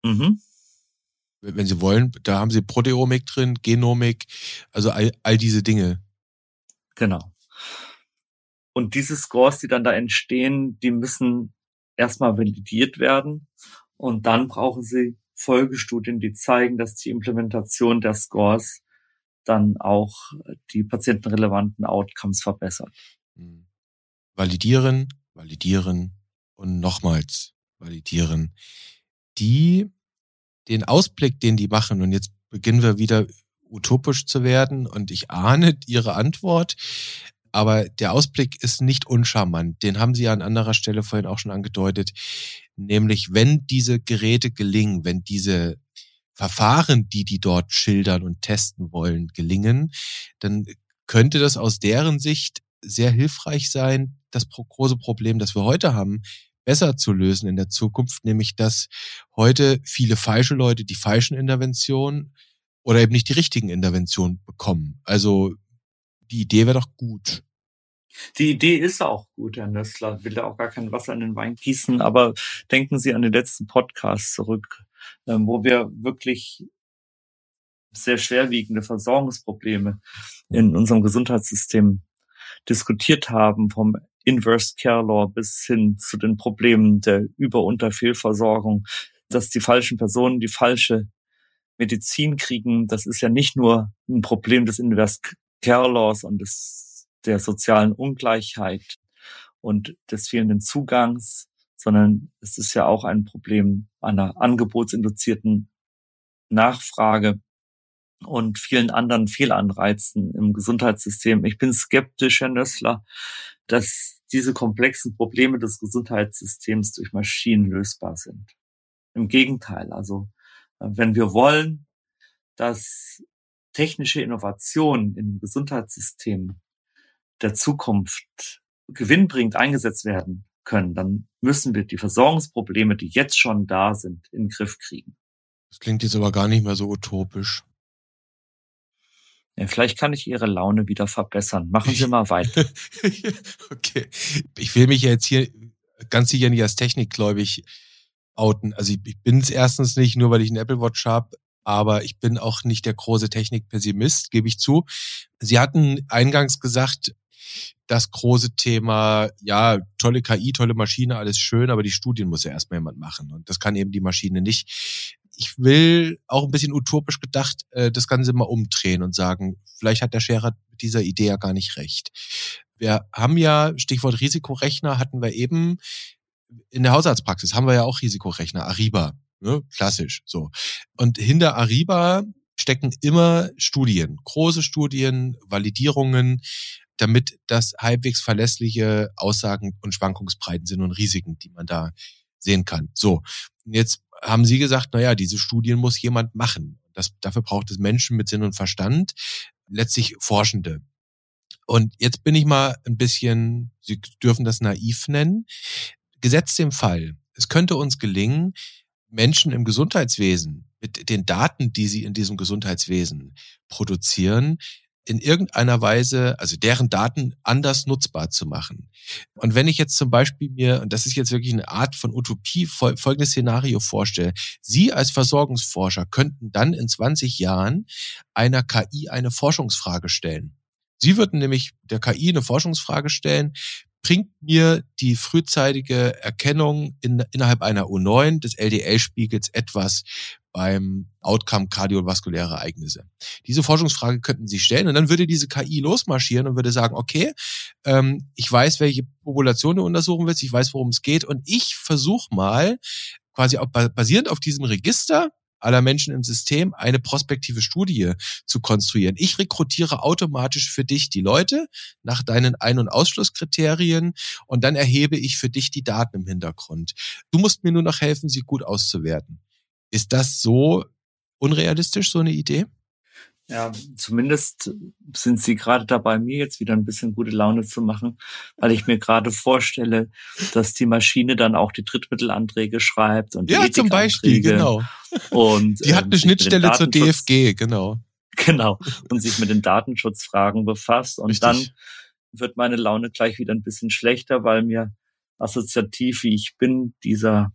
mhm. wenn Sie wollen, da haben Sie Proteomik drin, Genomik, also all, all diese Dinge. Genau. Und diese Scores, die dann da entstehen, die müssen erstmal validiert werden und dann brauchen Sie Folgestudien, die zeigen, dass die Implementation der Scores dann auch die patientenrelevanten Outcomes verbessert. Hm. Validieren, validieren und nochmals validieren. Die, den Ausblick, den die machen, und jetzt beginnen wir wieder utopisch zu werden und ich ahne Ihre Antwort, aber der Ausblick ist nicht uncharmant. Den haben Sie ja an anderer Stelle vorhin auch schon angedeutet. Nämlich, wenn diese Geräte gelingen, wenn diese Verfahren, die die dort schildern und testen wollen, gelingen, dann könnte das aus deren Sicht sehr hilfreich sein, das große Problem, das wir heute haben, besser zu lösen in der Zukunft, nämlich dass heute viele falsche Leute die falschen Interventionen oder eben nicht die richtigen Interventionen bekommen. Also die Idee wäre doch gut. Die Idee ist auch gut, Herr Nössler. Will da auch gar kein Wasser in den Wein gießen, aber denken Sie an den letzten Podcast zurück. Ähm, wo wir wirklich sehr schwerwiegende Versorgungsprobleme in unserem Gesundheitssystem diskutiert haben, vom Inverse Care Law bis hin zu den Problemen der Über- und der Fehlversorgung, dass die falschen Personen die falsche Medizin kriegen. Das ist ja nicht nur ein Problem des Inverse Care Laws und des, der sozialen Ungleichheit und des fehlenden Zugangs, sondern es ist ja auch ein Problem einer angebotsinduzierten Nachfrage und vielen anderen Fehlanreizen im Gesundheitssystem. Ich bin skeptisch, Herr Nössler, dass diese komplexen Probleme des Gesundheitssystems durch Maschinen lösbar sind. Im Gegenteil, also wenn wir wollen, dass technische Innovationen im Gesundheitssystem der Zukunft gewinnbringend eingesetzt werden, können, dann müssen wir die Versorgungsprobleme, die jetzt schon da sind, in den Griff kriegen. Das klingt jetzt aber gar nicht mehr so utopisch. Ja, vielleicht kann ich Ihre Laune wieder verbessern. Machen Sie mal weiter. (laughs) okay. Ich will mich jetzt hier ganz sicher nicht als technikgläubig outen. Also ich, ich bin es erstens nicht, nur weil ich einen Apple Watch habe, aber ich bin auch nicht der große Technikpessimist, gebe ich zu. Sie hatten eingangs gesagt, das große Thema, ja, tolle KI, tolle Maschine, alles schön, aber die Studien muss ja erstmal jemand machen. Und das kann eben die Maschine nicht. Ich will auch ein bisschen utopisch gedacht äh, das Ganze mal umdrehen und sagen, vielleicht hat der Scherer mit dieser Idee ja gar nicht recht. Wir haben ja, Stichwort Risikorechner hatten wir eben, in der Hausarztpraxis haben wir ja auch Risikorechner, Ariba, ne? klassisch so. Und hinter Ariba stecken immer Studien, große Studien, Validierungen, damit das halbwegs verlässliche Aussagen und Schwankungsbreiten sind und Risiken, die man da sehen kann. So, jetzt haben Sie gesagt, naja, diese Studien muss jemand machen. Das, dafür braucht es Menschen mit Sinn und Verstand, letztlich Forschende. Und jetzt bin ich mal ein bisschen, Sie dürfen das naiv nennen. Gesetzt dem Fall, es könnte uns gelingen, Menschen im Gesundheitswesen mit den Daten, die sie in diesem Gesundheitswesen produzieren, in irgendeiner Weise, also deren Daten anders nutzbar zu machen. Und wenn ich jetzt zum Beispiel mir, und das ist jetzt wirklich eine Art von Utopie, folgendes Szenario vorstelle, Sie als Versorgungsforscher könnten dann in 20 Jahren einer KI eine Forschungsfrage stellen. Sie würden nämlich der KI eine Forschungsfrage stellen, bringt mir die frühzeitige Erkennung in, innerhalb einer U9 des LDL-Spiegels etwas beim Outcome kardiovaskuläre Ereignisse. Diese Forschungsfrage könnten Sie stellen und dann würde diese KI losmarschieren und würde sagen, okay, ähm, ich weiß, welche Population du untersuchen willst, ich weiß, worum es geht und ich versuche mal quasi basierend auf diesem Register aller Menschen im System eine prospektive Studie zu konstruieren. Ich rekrutiere automatisch für dich die Leute nach deinen Ein- und Ausschlusskriterien und dann erhebe ich für dich die Daten im Hintergrund. Du musst mir nur noch helfen, sie gut auszuwerten. Ist das so unrealistisch, so eine Idee? Ja, zumindest sind Sie gerade dabei, mir jetzt wieder ein bisschen gute Laune zu machen, weil ich mir gerade vorstelle, dass die Maschine dann auch die Drittmittelanträge schreibt und ja, zum Beispiel, genau. Und die hat ähm, eine Schnittstelle zur DFG, genau. Genau und sich mit den Datenschutzfragen befasst und Richtig. dann wird meine Laune gleich wieder ein bisschen schlechter, weil mir assoziativ wie ich bin dieser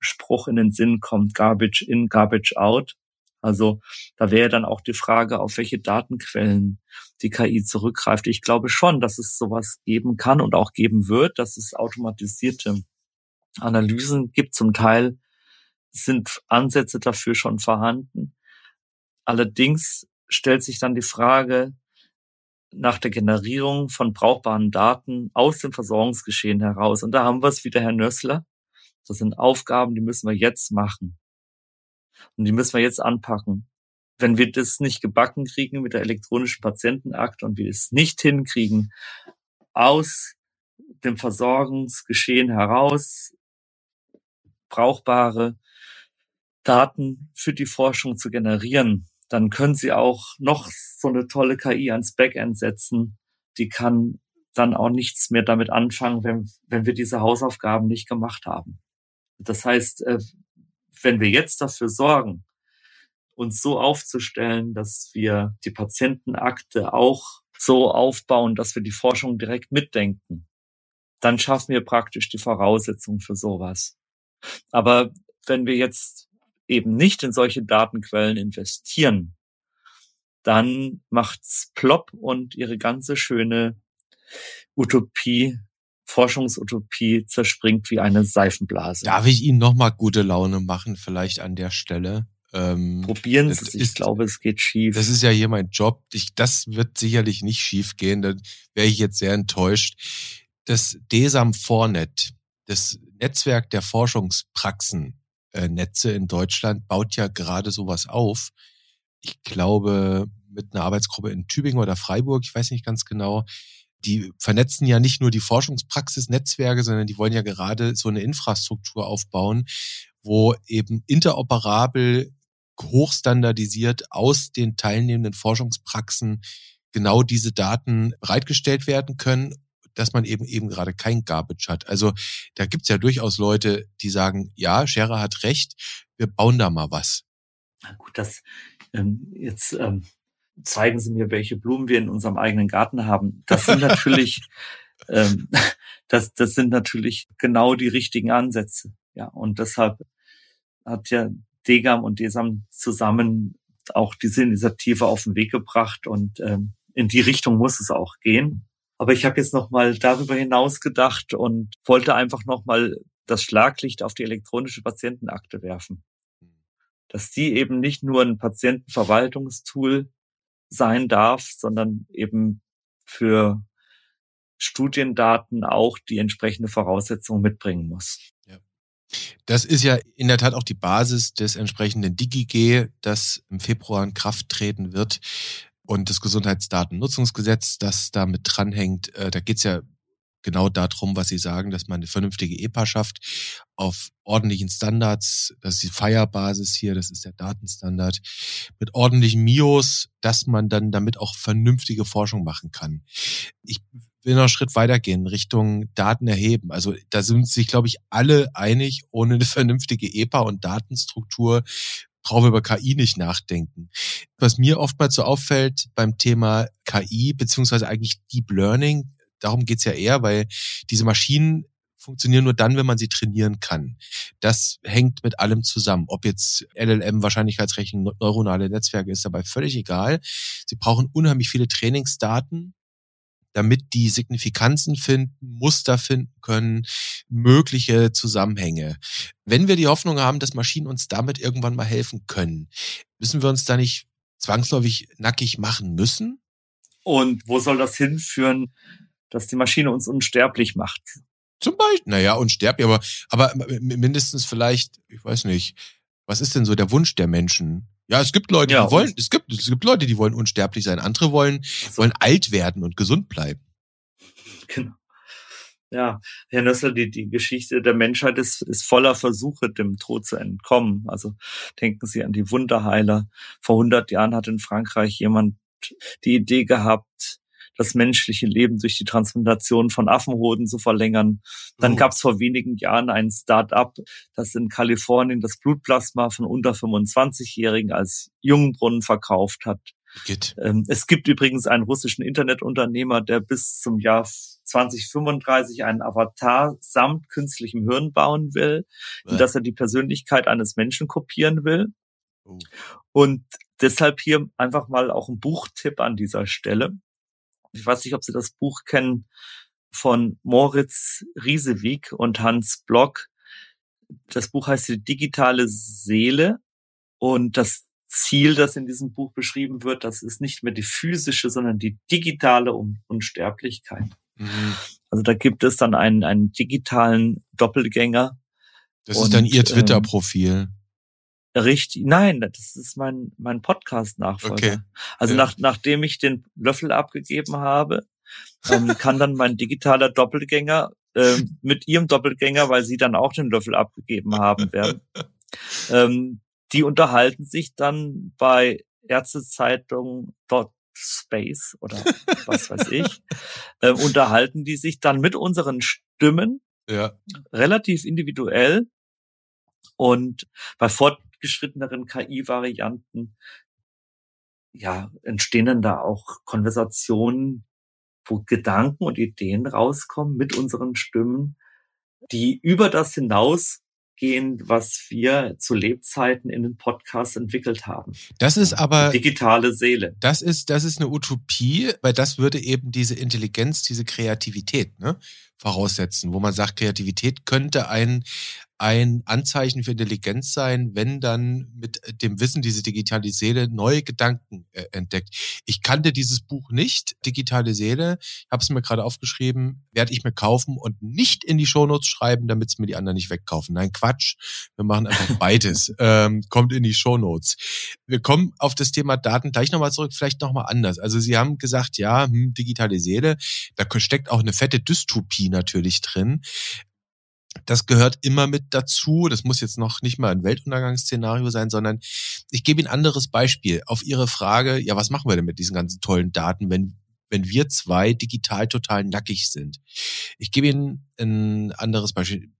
Spruch in den Sinn kommt, Garbage in, Garbage out. Also da wäre dann auch die Frage, auf welche Datenquellen die KI zurückgreift. Ich glaube schon, dass es sowas geben kann und auch geben wird, dass es automatisierte Analysen gibt. Zum Teil sind Ansätze dafür schon vorhanden. Allerdings stellt sich dann die Frage nach der Generierung von brauchbaren Daten aus dem Versorgungsgeschehen heraus. Und da haben wir es wieder, Herr Nössler. Das sind Aufgaben, die müssen wir jetzt machen. Und die müssen wir jetzt anpacken. Wenn wir das nicht gebacken kriegen mit der elektronischen Patientenakte und wir es nicht hinkriegen, aus dem Versorgungsgeschehen heraus brauchbare Daten für die Forschung zu generieren, dann können Sie auch noch so eine tolle KI ans Backend setzen. Die kann dann auch nichts mehr damit anfangen, wenn, wenn wir diese Hausaufgaben nicht gemacht haben. Das heißt, äh, wenn wir jetzt dafür sorgen, uns so aufzustellen, dass wir die Patientenakte auch so aufbauen, dass wir die Forschung direkt mitdenken, dann schaffen wir praktisch die Voraussetzungen für sowas. Aber wenn wir jetzt eben nicht in solche Datenquellen investieren, dann macht's plopp und ihre ganze schöne Utopie Forschungsutopie zerspringt wie eine Seifenblase. Darf ich Ihnen nochmal gute Laune machen, vielleicht an der Stelle? Ähm, Probieren Sie es, ich glaube, es geht schief. Das ist ja hier mein Job. Ich, das wird sicherlich nicht schief gehen. Da wäre ich jetzt sehr enttäuscht. Das DESAM Fornet, das Netzwerk der Forschungspraxen, äh, Netze in Deutschland, baut ja gerade sowas auf. Ich glaube, mit einer Arbeitsgruppe in Tübingen oder Freiburg, ich weiß nicht ganz genau, die vernetzen ja nicht nur die Forschungspraxisnetzwerke, sondern die wollen ja gerade so eine Infrastruktur aufbauen, wo eben interoperabel, hochstandardisiert aus den teilnehmenden Forschungspraxen genau diese Daten bereitgestellt werden können, dass man eben eben gerade kein Garbage hat. Also da gibt's ja durchaus Leute, die sagen, ja, Scherer hat recht, wir bauen da mal was. Na gut, das ähm, jetzt ähm, zeigen Sie mir, welche Blumen wir in unserem eigenen Garten haben. Das sind natürlich, (laughs) ähm, das, das sind natürlich genau die richtigen Ansätze. Ja, und deshalb hat ja Degam und Desam zusammen auch diese Initiative auf den Weg gebracht und ähm, in die Richtung muss es auch gehen. Aber ich habe jetzt noch mal darüber hinaus gedacht und wollte einfach noch mal das Schlaglicht auf die elektronische Patientenakte werfen. Dass die eben nicht nur ein Patientenverwaltungstool sein darf, sondern eben für Studiendaten auch die entsprechende Voraussetzung mitbringen muss. Ja. Das ist ja in der Tat auch die Basis des entsprechenden DigiG, das im Februar in Kraft treten wird. Und das Gesundheitsdatennutzungsgesetz, das damit dranhängt, äh, da geht's ja genau darum, was Sie sagen, dass man eine vernünftige EPA schafft auf ordentlichen Standards. Das ist die Fire-Basis hier, das ist der Datenstandard. Mit ordentlichen MIOs, dass man dann damit auch vernünftige Forschung machen kann. Ich will noch einen Schritt weitergehen Richtung Daten erheben. Also da sind sich, glaube ich, alle einig, ohne eine vernünftige EPA und Datenstruktur brauchen wir über KI nicht nachdenken. Was mir oftmals so auffällt beim Thema KI, beziehungsweise eigentlich Deep Learning, darum geht's ja eher, weil diese Maschinen funktionieren nur dann, wenn man sie trainieren kann. Das hängt mit allem zusammen. Ob jetzt LLM, Wahrscheinlichkeitsrechnung, neuronale Netzwerke ist dabei völlig egal. Sie brauchen unheimlich viele Trainingsdaten, damit die Signifikanzen finden, Muster finden können, mögliche Zusammenhänge. Wenn wir die Hoffnung haben, dass Maschinen uns damit irgendwann mal helfen können, müssen wir uns da nicht zwangsläufig nackig machen müssen? Und wo soll das hinführen, dass die Maschine uns unsterblich macht. Zum Beispiel, naja, unsterblich, aber, aber mindestens vielleicht, ich weiß nicht, was ist denn so der Wunsch der Menschen? Ja, es gibt Leute, ja, die wollen, es gibt, es gibt Leute, die wollen unsterblich sein. Andere wollen, also, wollen alt werden und gesund bleiben. Genau. Ja, Herr Nössler, die, die Geschichte der Menschheit ist, ist voller Versuche, dem Tod zu entkommen. Also denken Sie an die Wunderheiler. Vor 100 Jahren hat in Frankreich jemand die Idee gehabt, das menschliche Leben durch die Transplantation von Affenhoden zu verlängern. Dann oh. gab es vor wenigen Jahren ein Start-up, das in Kalifornien das Blutplasma von unter 25-Jährigen als Jungbrunnen verkauft hat. Ähm, es gibt übrigens einen russischen Internetunternehmer, der bis zum Jahr 2035 einen Avatar samt künstlichem Hirn bauen will, in das er die Persönlichkeit eines Menschen kopieren will. Oh. Und deshalb hier einfach mal auch ein Buchtipp an dieser Stelle ich weiß nicht, ob Sie das Buch kennen von Moritz Riesewig und Hans Block. Das Buch heißt die digitale Seele und das Ziel, das in diesem Buch beschrieben wird, das ist nicht mehr die physische, sondern die digitale Unsterblichkeit. Mhm. Also da gibt es dann einen, einen digitalen Doppelgänger. Das und, ist dann Ihr ähm, Twitter-Profil. Richtig, nein, das ist mein, mein Podcast-Nachfolger. Okay. Also ja. nach, nachdem ich den Löffel abgegeben habe, ähm, kann dann mein digitaler Doppelgänger äh, mit ihrem Doppelgänger, weil sie dann auch den Löffel abgegeben haben werden, (laughs) ähm, die unterhalten sich dann bei Ärztezeitung Space oder was weiß ich, (laughs) äh, unterhalten die sich dann mit unseren Stimmen ja. relativ individuell und bei Fort fortgeschritteneren KI-Varianten, ja, entstehen dann da auch Konversationen, wo Gedanken und Ideen rauskommen mit unseren Stimmen, die über das hinaus gehen, was wir zu Lebzeiten in den Podcasts entwickelt haben. Das ist aber Die digitale Seele. Das ist das ist eine Utopie, weil das würde eben diese Intelligenz, diese Kreativität, ne, voraussetzen, wo man sagt, Kreativität könnte ein ein Anzeichen für Intelligenz sein, wenn dann mit dem Wissen diese digitale Seele neue Gedanken äh, entdeckt. Ich kannte dieses Buch nicht, Digitale Seele, ich habe es mir gerade aufgeschrieben, werde ich mir kaufen und nicht in die Shownotes schreiben, damit es mir die anderen nicht wegkaufen. Nein, Quatsch, wir machen einfach (laughs) beides. ähm, kommt in die Shownotes. Wir kommen auf das Thema Daten gleich nochmal zurück, vielleicht nochmal anders. Also Sie haben gesagt, ja, hm, digitale Seele, da steckt auch eine fette Dystopie natürlich drin. Das gehört immer mit dazu. Das muss jetzt noch nicht mal ein Weltuntergangsszenario sein, sondern ich gebe Ihnen ein anderes Beispiel auf Ihre Frage, ja, was machen wir denn mit diesen ganzen tollen Daten, wenn, wenn wir zwei digital total nackig sind? Ich gebe Ihnen ein anderes Beispiel.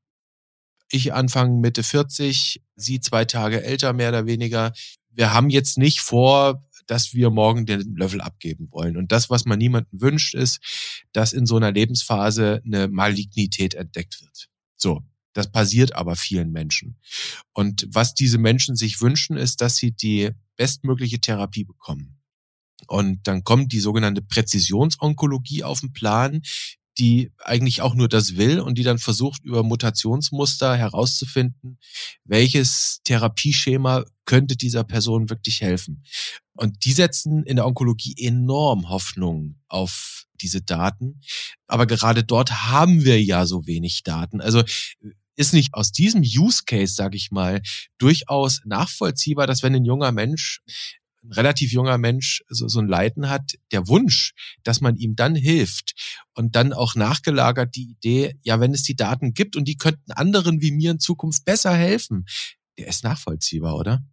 Ich Anfang Mitte 40, Sie zwei Tage älter, mehr oder weniger. Wir haben jetzt nicht vor, dass wir morgen den Löffel abgeben wollen. Und das, was man niemandem wünscht, ist, dass in so einer Lebensphase eine Malignität entdeckt wird. So. Das passiert aber vielen Menschen. Und was diese Menschen sich wünschen, ist, dass sie die bestmögliche Therapie bekommen. Und dann kommt die sogenannte Präzisionsonkologie auf den Plan, die eigentlich auch nur das will und die dann versucht, über Mutationsmuster herauszufinden, welches Therapieschema könnte dieser Person wirklich helfen. Und die setzen in der Onkologie enorm Hoffnung auf diese Daten. Aber gerade dort haben wir ja so wenig Daten. Also ist nicht aus diesem Use Case, sage ich mal, durchaus nachvollziehbar, dass wenn ein junger Mensch ein relativ junger Mensch so, so ein Leiden hat, der Wunsch, dass man ihm dann hilft und dann auch nachgelagert die Idee, ja, wenn es die Daten gibt und die könnten anderen wie mir in Zukunft besser helfen, der ist nachvollziehbar, oder?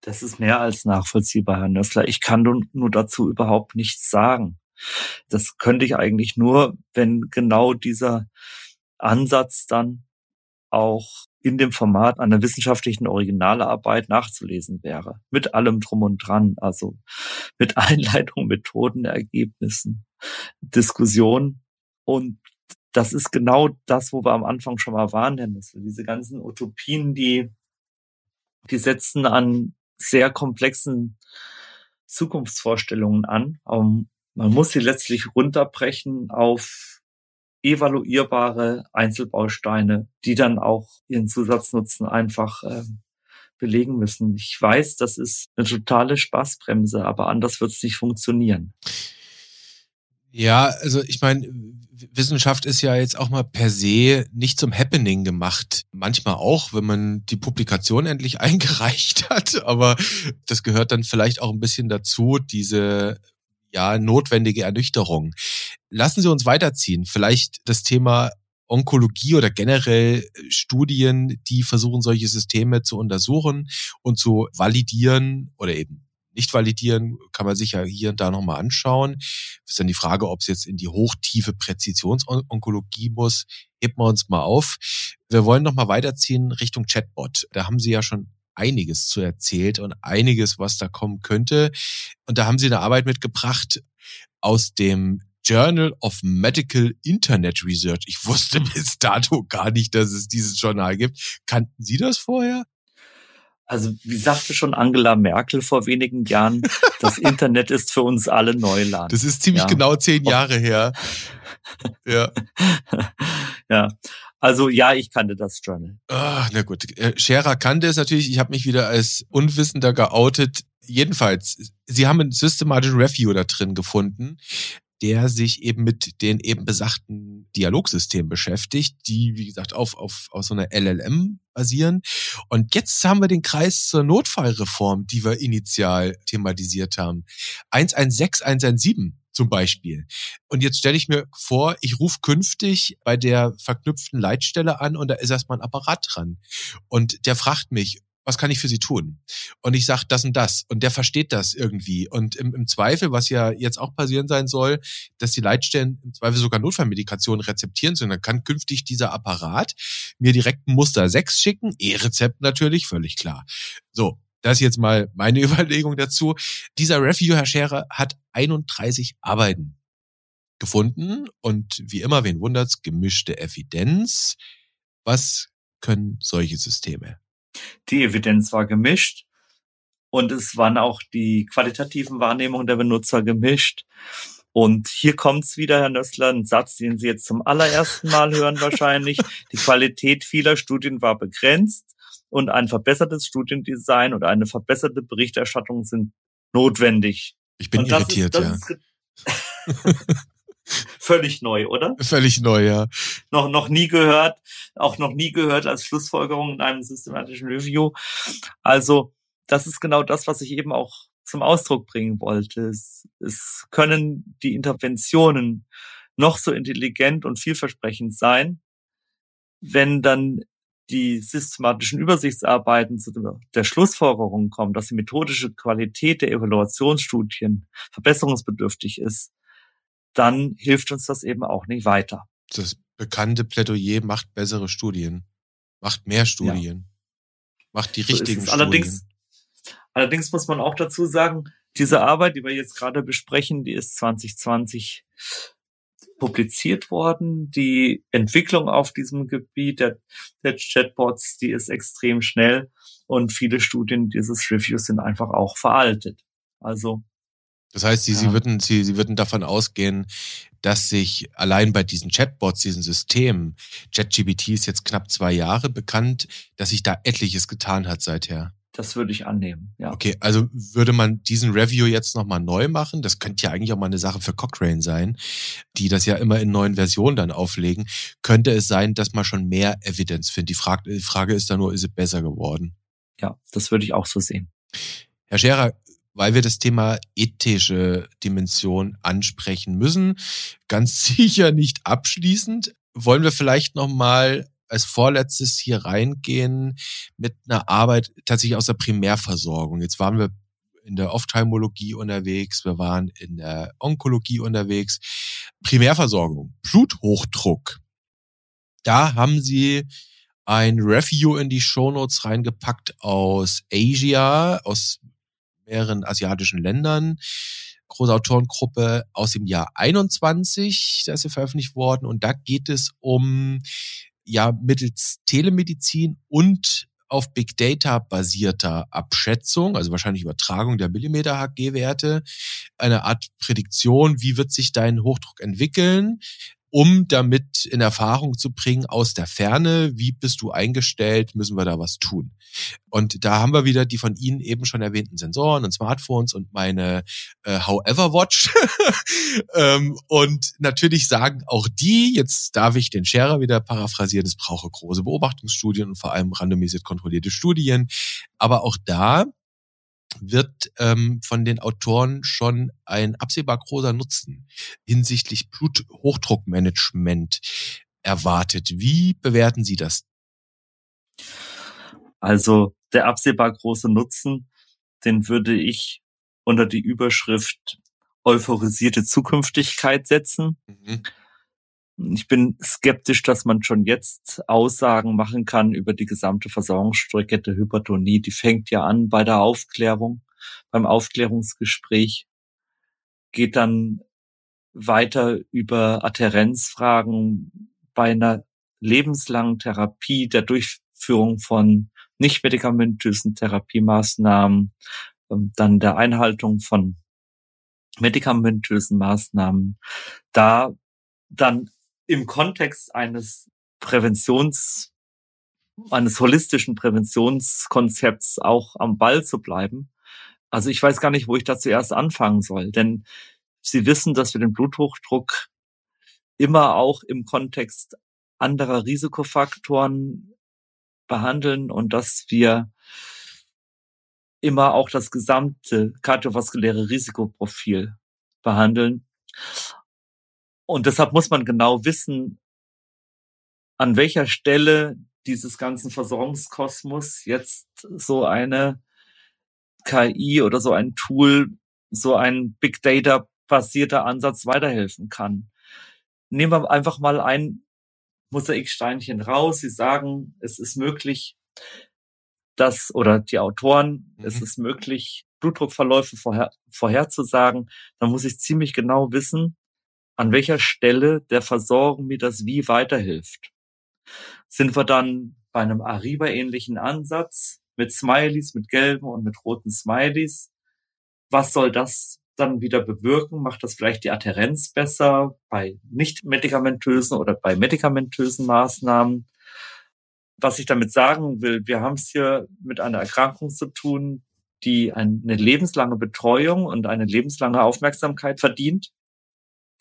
Das ist mehr als nachvollziehbar, Herr Nössler. Ich kann nur dazu überhaupt nichts sagen. Das könnte ich eigentlich nur, wenn genau dieser Ansatz dann auch in dem Format einer wissenschaftlichen Originalarbeit nachzulesen wäre. Mit allem drum und dran, also mit (laughs) Einleitung, Methoden, Ergebnissen, Diskussion. Und das ist genau das, wo wir am Anfang schon mal waren, Dennis. Diese ganzen Utopien, die, die setzen an sehr komplexen Zukunftsvorstellungen an. Aber man muss sie letztlich runterbrechen auf evaluierbare Einzelbausteine, die dann auch ihren Zusatznutzen einfach äh, belegen müssen. Ich weiß, das ist eine totale Spaßbremse, aber anders wird es nicht funktionieren. Ja, also ich meine, Wissenschaft ist ja jetzt auch mal per se nicht zum Happening gemacht. Manchmal auch, wenn man die Publikation endlich (laughs) eingereicht hat, aber das gehört dann vielleicht auch ein bisschen dazu, diese ja notwendige Ernüchterung. Lassen Sie uns weiterziehen. Vielleicht das Thema Onkologie oder generell äh, Studien, die versuchen, solche Systeme zu untersuchen und zu validieren oder eben nicht validieren, kann man sich ja hier und da nochmal anschauen. Ist dann die Frage, ob es jetzt in die hochtiefe Präzisionsonkologie muss. Heben wir uns mal auf. Wir wollen nochmal weiterziehen Richtung Chatbot. Da haben Sie ja schon einiges zu erzählt und einiges, was da kommen könnte. Und da haben Sie eine Arbeit mitgebracht aus dem Journal of Medical Internet Research. Ich wusste (laughs) bis dato gar nicht, dass es dieses Journal gibt. Kannten Sie das vorher? Also, wie sagte schon Angela Merkel vor wenigen Jahren, (laughs) das Internet ist für uns alle Neuland. Das ist ziemlich ja. genau zehn Jahre her. ja. (laughs) ja. Also ja, ich kannte das Journal. Ah, na gut. Äh, Scherer kannte es natürlich. Ich habe mich wieder als Unwissender geoutet. Jedenfalls, sie haben einen systematischen Review da drin gefunden, der sich eben mit den eben besagten Dialogsystemen beschäftigt, die, wie gesagt, auf, auf, auf so einer LLM basieren. Und jetzt haben wir den Kreis zur Notfallreform, die wir initial thematisiert haben. 116, 117 zum Beispiel. Und jetzt stelle ich mir vor, ich rufe künftig bei der verknüpften Leitstelle an und da ist erstmal ein Apparat dran. Und der fragt mich, was kann ich für Sie tun? Und ich sage das und das. Und der versteht das irgendwie. Und im, im Zweifel, was ja jetzt auch passieren sein soll, dass die Leitstellen im Zweifel sogar Notfallmedikationen rezeptieren sollen, dann kann künftig dieser Apparat mir direkt ein Muster 6 schicken. E-Rezept natürlich, völlig klar. So, das ist jetzt mal meine (laughs) Überlegung dazu. Dieser Review, Herr Scherer, hat 31 Arbeiten gefunden und wie immer, wen wundert's, gemischte Evidenz. Was können solche Systeme? Die Evidenz war gemischt und es waren auch die qualitativen Wahrnehmungen der Benutzer gemischt. Und hier kommt's wieder, Herr Nössler, ein Satz, den Sie jetzt zum allerersten Mal hören wahrscheinlich. Die Qualität vieler Studien war begrenzt und ein verbessertes Studiendesign und eine verbesserte Berichterstattung sind notwendig. Ich bin irritiert, ist, ja. (laughs) Völlig neu, oder? Völlig neu, ja. Noch, noch nie gehört, auch noch nie gehört als Schlussfolgerung in einem systematischen Review. Also, das ist genau das, was ich eben auch zum Ausdruck bringen wollte. Es, es können die Interventionen noch so intelligent und vielversprechend sein, wenn dann die systematischen Übersichtsarbeiten zu der Schlussfolgerung kommen, dass die methodische Qualität der Evaluationsstudien verbesserungsbedürftig ist, dann hilft uns das eben auch nicht weiter. Das bekannte Plädoyer macht bessere Studien, macht mehr Studien, ja. macht die so richtigen Studien. Allerdings, allerdings muss man auch dazu sagen, Diese Arbeit, die wir jetzt gerade besprechen, die ist 2020 publiziert worden. Die Entwicklung auf diesem Gebiet der, der Chatbots, die ist extrem schnell und viele Studien dieses Reviews sind einfach auch veraltet. Also das heißt, Sie, ja. Sie, würden, Sie, Sie würden davon ausgehen, dass sich allein bei diesen Chatbots, diesen Systemen, ChatGPT ist jetzt knapp zwei Jahre bekannt, dass sich da etliches getan hat seither. Das würde ich annehmen, ja. Okay, also würde man diesen Review jetzt nochmal neu machen? Das könnte ja eigentlich auch mal eine Sache für Cochrane sein, die das ja immer in neuen Versionen dann auflegen. Könnte es sein, dass man schon mehr Evidenz findet? Die Frage, die Frage ist dann nur, ist es besser geworden? Ja, das würde ich auch so sehen. Herr Scherer, weil wir das Thema ethische Dimension ansprechen müssen, ganz (laughs) sicher nicht abschließend, wollen wir vielleicht nochmal als vorletztes hier reingehen mit einer Arbeit tatsächlich aus der Primärversorgung. Jetzt waren wir in der Ophthalmologie unterwegs, wir waren in der Onkologie unterwegs. Primärversorgung, Bluthochdruck. Da haben sie ein Review in die Shownotes reingepackt aus Asia, aus mehreren asiatischen Ländern. Große Autorengruppe aus dem Jahr 21, da ist sie veröffentlicht worden. Und da geht es um ja mittels Telemedizin und auf Big Data basierter Abschätzung, also wahrscheinlich Übertragung der Millimeter HG-Werte, eine Art Prädiktion, wie wird sich dein Hochdruck entwickeln, um damit in Erfahrung zu bringen aus der Ferne, wie bist du eingestellt, müssen wir da was tun. Und da haben wir wieder die von Ihnen eben schon erwähnten Sensoren und Smartphones und meine äh, However Watch. (laughs) ähm, und natürlich sagen auch die, jetzt darf ich den Scherer wieder paraphrasieren, es brauche große Beobachtungsstudien und vor allem randomisiert kontrollierte Studien. Aber auch da wird ähm, von den Autoren schon ein absehbar großer Nutzen hinsichtlich Bluthochdruckmanagement erwartet. Wie bewerten Sie das? Also der absehbar große Nutzen, den würde ich unter die Überschrift euphorisierte Zukünftigkeit setzen. Mhm. Ich bin skeptisch, dass man schon jetzt Aussagen machen kann über die gesamte Versorgungsstrecke der Hypertonie. Die fängt ja an bei der Aufklärung, beim Aufklärungsgespräch, geht dann weiter über Adherenzfragen bei einer lebenslangen Therapie, der Durchführung von nicht medikamentösen Therapiemaßnahmen, ähm, dann der Einhaltung von medikamentösen Maßnahmen, da dann im Kontext eines Präventions, eines holistischen Präventionskonzepts auch am Ball zu bleiben. Also ich weiß gar nicht, wo ich da zuerst anfangen soll, denn Sie wissen, dass wir den Bluthochdruck immer auch im Kontext anderer Risikofaktoren behandeln und dass wir immer auch das gesamte kardiovaskuläre Risikoprofil behandeln. Und deshalb muss man genau wissen, an welcher Stelle dieses ganzen Versorgungskosmos jetzt so eine KI oder so ein Tool, so ein Big Data basierter Ansatz weiterhelfen kann. Nehmen wir einfach mal ein Mosaiksteinchen raus. Sie sagen, es ist möglich, dass, oder die Autoren, mhm. es ist möglich, Blutdruckverläufe vorher, vorherzusagen. Dann muss ich ziemlich genau wissen, an welcher Stelle der Versorgung mir das wie weiterhilft. Sind wir dann bei einem Ariba-ähnlichen Ansatz mit Smileys, mit gelben und mit roten Smileys? Was soll das dann wieder bewirken? Macht das vielleicht die Adherenz besser bei nicht medikamentösen oder bei medikamentösen Maßnahmen? Was ich damit sagen will, wir haben es hier mit einer Erkrankung zu tun, die eine lebenslange Betreuung und eine lebenslange Aufmerksamkeit verdient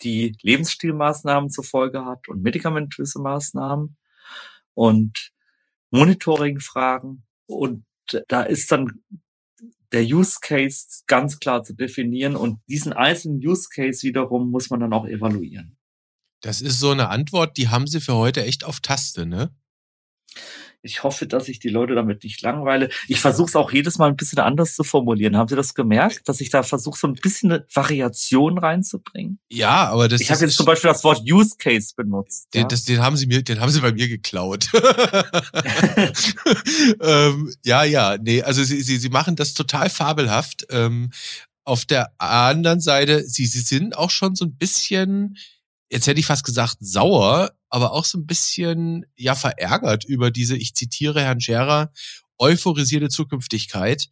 die Lebensstilmaßnahmen zur Folge hat und medikamentöse Maßnahmen und Monitoring-Fragen. Und da ist dann der Use Case ganz klar zu definieren und diesen einzelnen Use Case wiederum muss man dann auch evaluieren. Das ist so eine Antwort, die haben Sie für heute echt auf Taste, ne? Ich hoffe, dass ich die Leute damit nicht langweile. Ich versuche es auch jedes Mal ein bisschen anders zu formulieren. Haben Sie das gemerkt, dass ich da versuche, so ein bisschen eine Variation reinzubringen? Ja, aber das Ich habe jetzt zum Beispiel das Wort Use Case benutzt. Den, ja? das, den haben Sie mir, den haben Sie bei mir geklaut. (laughs) (laughs) ähm, ja, ja, nee, also Sie, Sie, Sie machen das total fabelhaft. Ähm, Auf der anderen Seite, sie, sie sind auch schon so ein bisschen, jetzt hätte ich fast gesagt, sauer, aber auch so ein bisschen, ja, verärgert über diese, ich zitiere Herrn Scherer, euphorisierte Zukünftigkeit,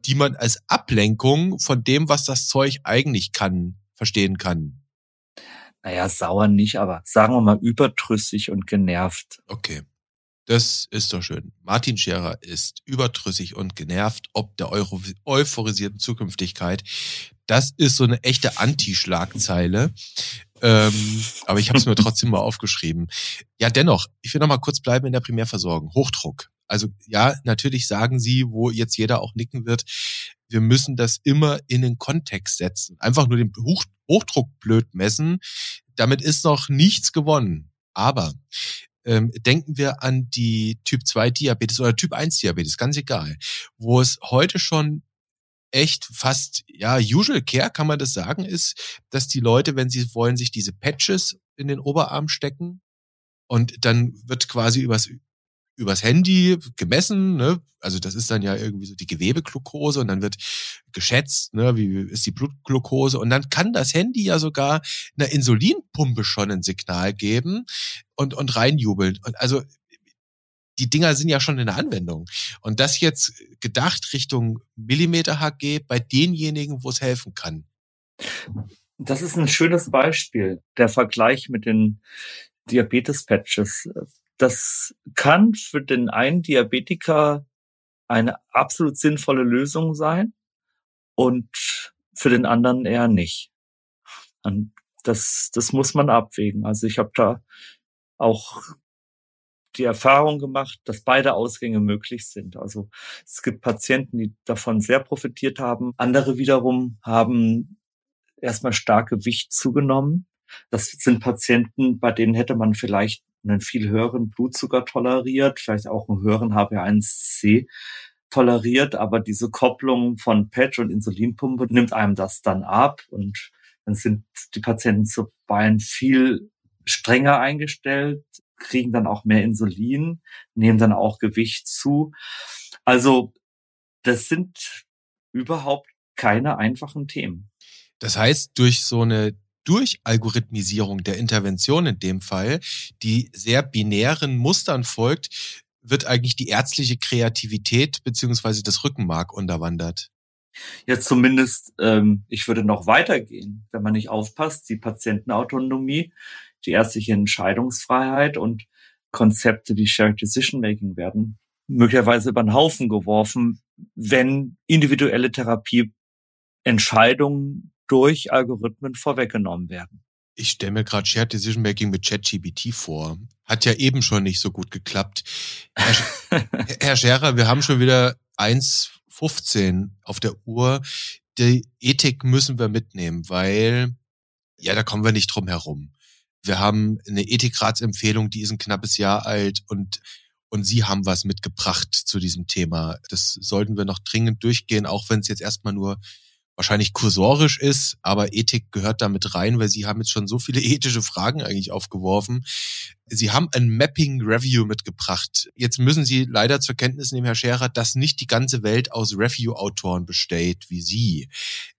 die man als Ablenkung von dem, was das Zeug eigentlich kann, verstehen kann. Naja, sauer nicht, aber sagen wir mal überdrüssig und genervt. Okay. Das ist doch schön. Martin Scherer ist überdrüssig und genervt ob der Euro euphorisierten Zukünftigkeit. Das ist so eine echte Anti-Schlagzeile. Ähm, aber ich habe es mir (laughs) trotzdem mal aufgeschrieben. Ja, dennoch, ich will noch mal kurz bleiben in der Primärversorgung. Hochdruck. Also ja, natürlich sagen Sie, wo jetzt jeder auch nicken wird, wir müssen das immer in den Kontext setzen. Einfach nur den Hoch Hochdruck blöd messen. Damit ist noch nichts gewonnen. Aber ähm, denken wir an die Typ 2 Diabetes oder Typ 1 Diabetes, ganz egal, wo es heute schon echt fast, ja, usual care kann man das sagen, ist, dass die Leute, wenn sie wollen, sich diese Patches in den Oberarm stecken und dann wird quasi übers übers Handy gemessen, ne? Also das ist dann ja irgendwie so die Gewebeglucose und dann wird geschätzt, ne, wie ist die Blutglucose und dann kann das Handy ja sogar einer Insulinpumpe schon ein Signal geben und und reinjubeln. Und also die Dinger sind ja schon in der Anwendung. Und das jetzt gedacht Richtung Millimeter HG bei denjenigen, wo es helfen kann. Das ist ein schönes Beispiel, der Vergleich mit den Diabetes-Patches das kann für den einen Diabetiker eine absolut sinnvolle Lösung sein und für den anderen eher nicht. Und das, das muss man abwägen. Also ich habe da auch die Erfahrung gemacht, dass beide Ausgänge möglich sind. Also es gibt Patienten, die davon sehr profitiert haben. Andere wiederum haben erstmal stark Gewicht zugenommen. Das sind Patienten, bei denen hätte man vielleicht einen viel höheren Blutzucker toleriert, vielleicht auch einen höheren HbA1c toleriert, aber diese Kopplung von Patch und Insulinpumpe nimmt einem das dann ab und dann sind die Patienten zuweilen viel strenger eingestellt, kriegen dann auch mehr Insulin, nehmen dann auch Gewicht zu. Also das sind überhaupt keine einfachen Themen. Das heißt, durch so eine durch Algorithmisierung der Intervention in dem Fall, die sehr binären Mustern folgt, wird eigentlich die ärztliche Kreativität beziehungsweise das Rückenmark unterwandert. Ja, zumindest, ähm, ich würde noch weitergehen, wenn man nicht aufpasst, die Patientenautonomie, die ärztliche Entscheidungsfreiheit und Konzepte wie Shared Decision Making werden möglicherweise über den Haufen geworfen, wenn individuelle Therapieentscheidungen durch Algorithmen vorweggenommen werden. Ich stelle mir gerade Shared Decision Making mit ChatGPT vor. Hat ja eben schon nicht so gut geklappt. Herr, (laughs) Herr Scherer, wir haben schon wieder 1,15 auf der Uhr. Die Ethik müssen wir mitnehmen, weil, ja, da kommen wir nicht drum herum. Wir haben eine Ethikratsempfehlung, die ist ein knappes Jahr alt und und Sie haben was mitgebracht zu diesem Thema. Das sollten wir noch dringend durchgehen, auch wenn es jetzt erstmal nur wahrscheinlich kursorisch ist, aber Ethik gehört damit rein, weil Sie haben jetzt schon so viele (laughs) ethische Fragen eigentlich aufgeworfen. Sie haben ein Mapping Review mitgebracht. Jetzt müssen Sie leider zur Kenntnis nehmen, Herr Scherer, dass nicht die ganze Welt aus Review-Autoren besteht, wie Sie.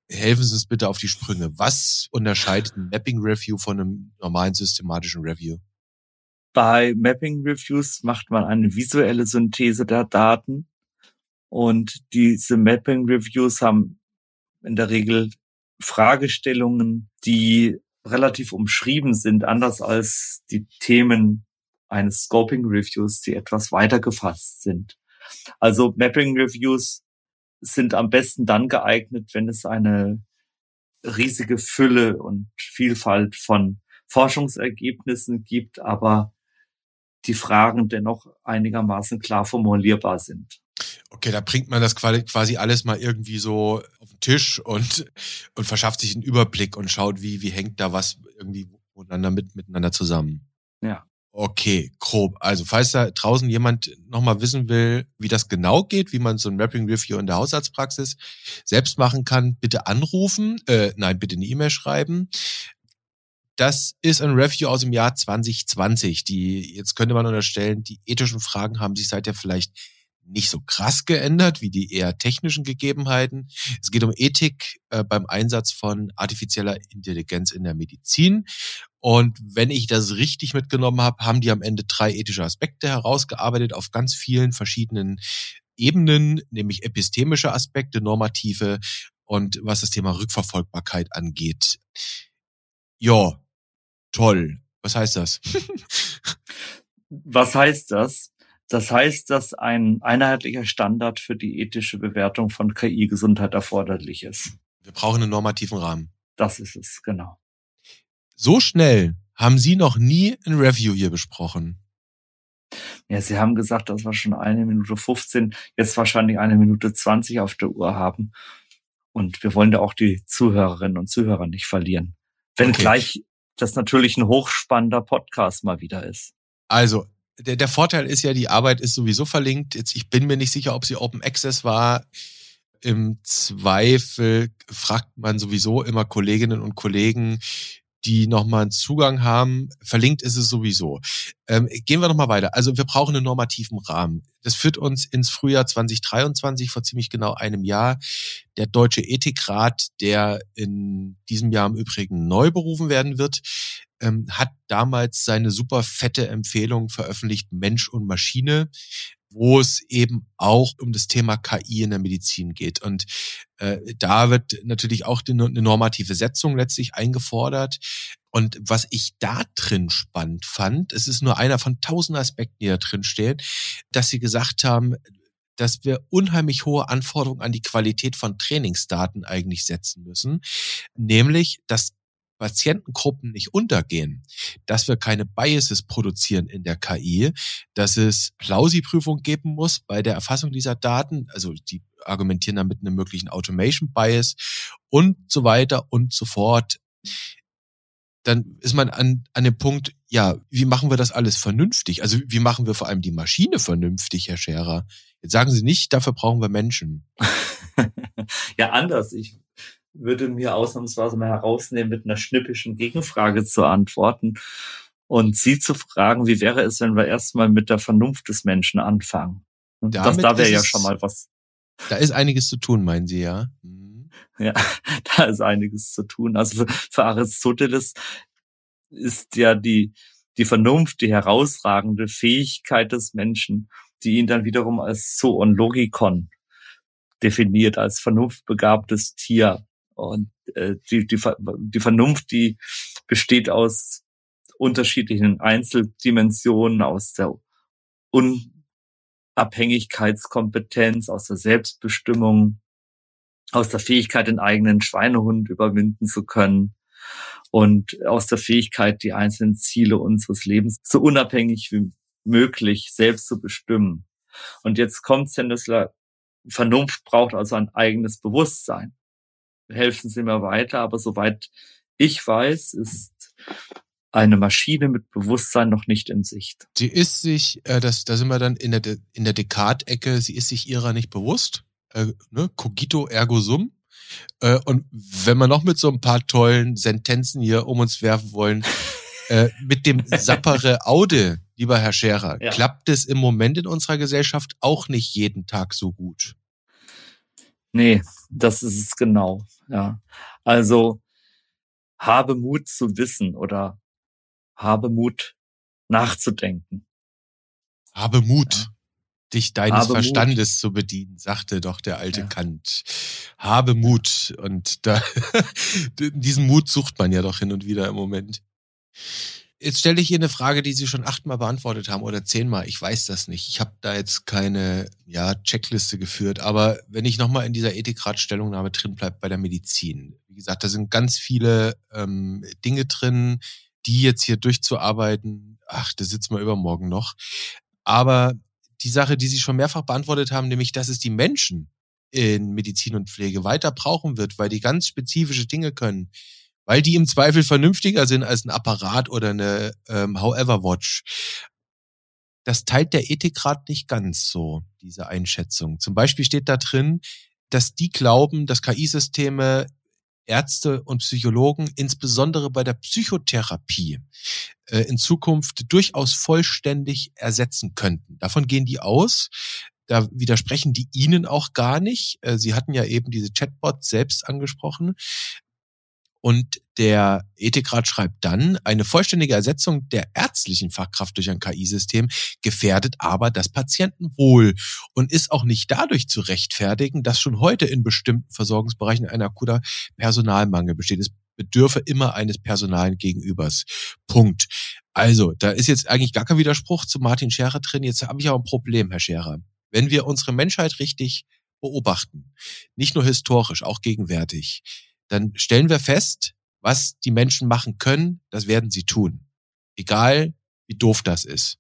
Helfen Sie uns bitte auf die Sprünge. Was unterscheidet ein Mapping Review von einem normalen systematischen Review? Bei Mapping Reviews macht man eine visuelle Synthese der Daten und diese Mapping Reviews haben in der Regel Fragestellungen, die relativ umschrieben sind, anders als die Themen eines Scoping Reviews, die etwas weiter gefasst sind. Also Mapping Reviews sind am besten dann geeignet, wenn es eine riesige Fülle und Vielfalt von Forschungsergebnissen gibt, aber die Fragen dennoch einigermaßen klar formulierbar sind. Okay, da bringt man das quasi alles mal irgendwie so auf den Tisch und, und verschafft sich einen Überblick und schaut, wie, wie hängt da was irgendwie miteinander, mit, miteinander zusammen. Ja. Okay, grob. Also, falls da draußen jemand nochmal wissen will, wie das genau geht, wie man so ein Rapping Review in der Hausarztpraxis selbst machen kann, bitte anrufen. Äh, nein, bitte eine E-Mail schreiben. Das ist ein Review aus dem Jahr 2020. Die, jetzt könnte man unterstellen, die ethischen Fragen haben sich seither vielleicht nicht so krass geändert wie die eher technischen Gegebenheiten. Es geht um Ethik äh, beim Einsatz von artifizieller Intelligenz in der Medizin. Und wenn ich das richtig mitgenommen habe, haben die am Ende drei ethische Aspekte herausgearbeitet auf ganz vielen verschiedenen Ebenen, nämlich epistemische Aspekte, normative und was das Thema Rückverfolgbarkeit angeht. Ja, toll. Was heißt das? (laughs) was heißt das? Das heißt, dass ein einheitlicher Standard für die ethische Bewertung von KI-Gesundheit erforderlich ist. Wir brauchen einen normativen Rahmen. Das ist es, genau. So schnell haben Sie noch nie ein Review hier besprochen. Ja, Sie haben gesagt, dass wir schon eine Minute 15, jetzt wahrscheinlich eine Minute 20 auf der Uhr haben. Und wir wollen da auch die Zuhörerinnen und Zuhörer nicht verlieren. Wenn okay. gleich das natürlich ein hochspannender Podcast mal wieder ist. Also, der, der Vorteil ist ja, die Arbeit ist sowieso verlinkt. Jetzt, ich bin mir nicht sicher, ob sie Open Access war. Im Zweifel fragt man sowieso immer Kolleginnen und Kollegen, die nochmal einen Zugang haben. Verlinkt ist es sowieso. Ähm, gehen wir nochmal weiter. Also wir brauchen einen normativen Rahmen. Das führt uns ins Frühjahr 2023, vor ziemlich genau einem Jahr. Der Deutsche Ethikrat, der in diesem Jahr im Übrigen neu berufen werden wird, ähm, hat damals seine super fette Empfehlung veröffentlicht, Mensch und Maschine, wo es eben auch um das Thema KI in der Medizin geht. Und äh, da wird natürlich auch die, eine normative Setzung letztlich eingefordert. Und was ich da drin spannend fand, es ist nur einer von tausend Aspekten, die da drin stehen, dass sie gesagt haben, dass wir unheimlich hohe Anforderungen an die Qualität von Trainingsdaten eigentlich setzen müssen. Nämlich, dass Patientengruppen nicht untergehen, dass wir keine Biases produzieren in der KI, dass es Plausi-Prüfung geben muss bei der Erfassung dieser Daten, also die argumentieren damit einem möglichen Automation Bias und so weiter und so fort. Dann ist man an, an dem Punkt, ja, wie machen wir das alles vernünftig? Also wie machen wir vor allem die Maschine vernünftig, Herr Scherer? Jetzt sagen Sie nicht, dafür brauchen wir Menschen. (laughs) ja, anders. Ich würde mir ausnahmsweise mal herausnehmen, mit einer schnippischen Gegenfrage zu antworten und Sie zu fragen, wie wäre es, wenn wir erstmal mit der Vernunft des Menschen anfangen? Das, da wäre ja schon mal was. Da ist einiges zu tun, meinen Sie, ja? Mhm. Ja, (laughs) da ist einiges zu tun. Also für, für Aristoteles ist ja die, die Vernunft die herausragende Fähigkeit des Menschen, die ihn dann wiederum als Zoon Logikon definiert, als vernunftbegabtes Tier. Und äh, die, die, die Vernunft, die besteht aus unterschiedlichen Einzeldimensionen, aus der Unabhängigkeitskompetenz, aus der Selbstbestimmung, aus der Fähigkeit, den eigenen Schweinehund überwinden zu können und aus der Fähigkeit, die einzelnen Ziele unseres Lebens so unabhängig wie möglich selbst zu bestimmen. Und jetzt kommt Sendesler, Vernunft braucht also ein eigenes Bewusstsein helfen Sie mir weiter, aber soweit ich weiß, ist eine Maschine mit Bewusstsein noch nicht in Sicht. Sie ist sich, äh, das, da sind wir dann in der, in der Descartes-Ecke, sie ist sich ihrer nicht bewusst. Äh, ne? Cogito ergo sum. Äh, und wenn wir noch mit so ein paar tollen Sentenzen hier um uns werfen wollen, (laughs) äh, mit dem Sappere Aude, lieber Herr Scherer, ja. klappt es im Moment in unserer Gesellschaft auch nicht jeden Tag so gut. Nee, das ist es genau. Ja. Also habe Mut zu wissen oder habe Mut nachzudenken. Habe Mut, ja. dich deines habe Verstandes Mut. zu bedienen, sagte doch der alte ja. Kant. Habe Mut. Und da, (laughs) diesen Mut sucht man ja doch hin und wieder im Moment. Jetzt stelle ich hier eine Frage, die Sie schon achtmal beantwortet haben oder zehnmal. Ich weiß das nicht. Ich habe da jetzt keine ja, Checkliste geführt. Aber wenn ich nochmal in dieser Ethikratstellungnahme drin bleibe bei der Medizin. Wie gesagt, da sind ganz viele ähm, Dinge drin, die jetzt hier durchzuarbeiten. Ach, da sitzen wir übermorgen noch. Aber die Sache, die Sie schon mehrfach beantwortet haben, nämlich, dass es die Menschen in Medizin und Pflege weiter brauchen wird, weil die ganz spezifische Dinge können, weil die im Zweifel vernünftiger sind als ein Apparat oder eine ähm, However Watch. Das teilt der Ethikrat nicht ganz so, diese Einschätzung. Zum Beispiel steht da drin, dass die glauben, dass KI-Systeme Ärzte und Psychologen insbesondere bei der Psychotherapie äh, in Zukunft durchaus vollständig ersetzen könnten. Davon gehen die aus. Da widersprechen die Ihnen auch gar nicht. Äh, Sie hatten ja eben diese Chatbots selbst angesprochen. Und der Ethikrat schreibt dann, eine vollständige Ersetzung der ärztlichen Fachkraft durch ein KI-System gefährdet aber das Patientenwohl und ist auch nicht dadurch zu rechtfertigen, dass schon heute in bestimmten Versorgungsbereichen ein akuter Personalmangel besteht. Es bedürfe immer eines personalen Gegenübers. Punkt. Also, da ist jetzt eigentlich gar kein Widerspruch zu Martin Scherer drin. Jetzt habe ich aber ein Problem, Herr Scherer. Wenn wir unsere Menschheit richtig beobachten, nicht nur historisch, auch gegenwärtig, dann stellen wir fest, was die Menschen machen können, das werden sie tun. Egal, wie doof das ist.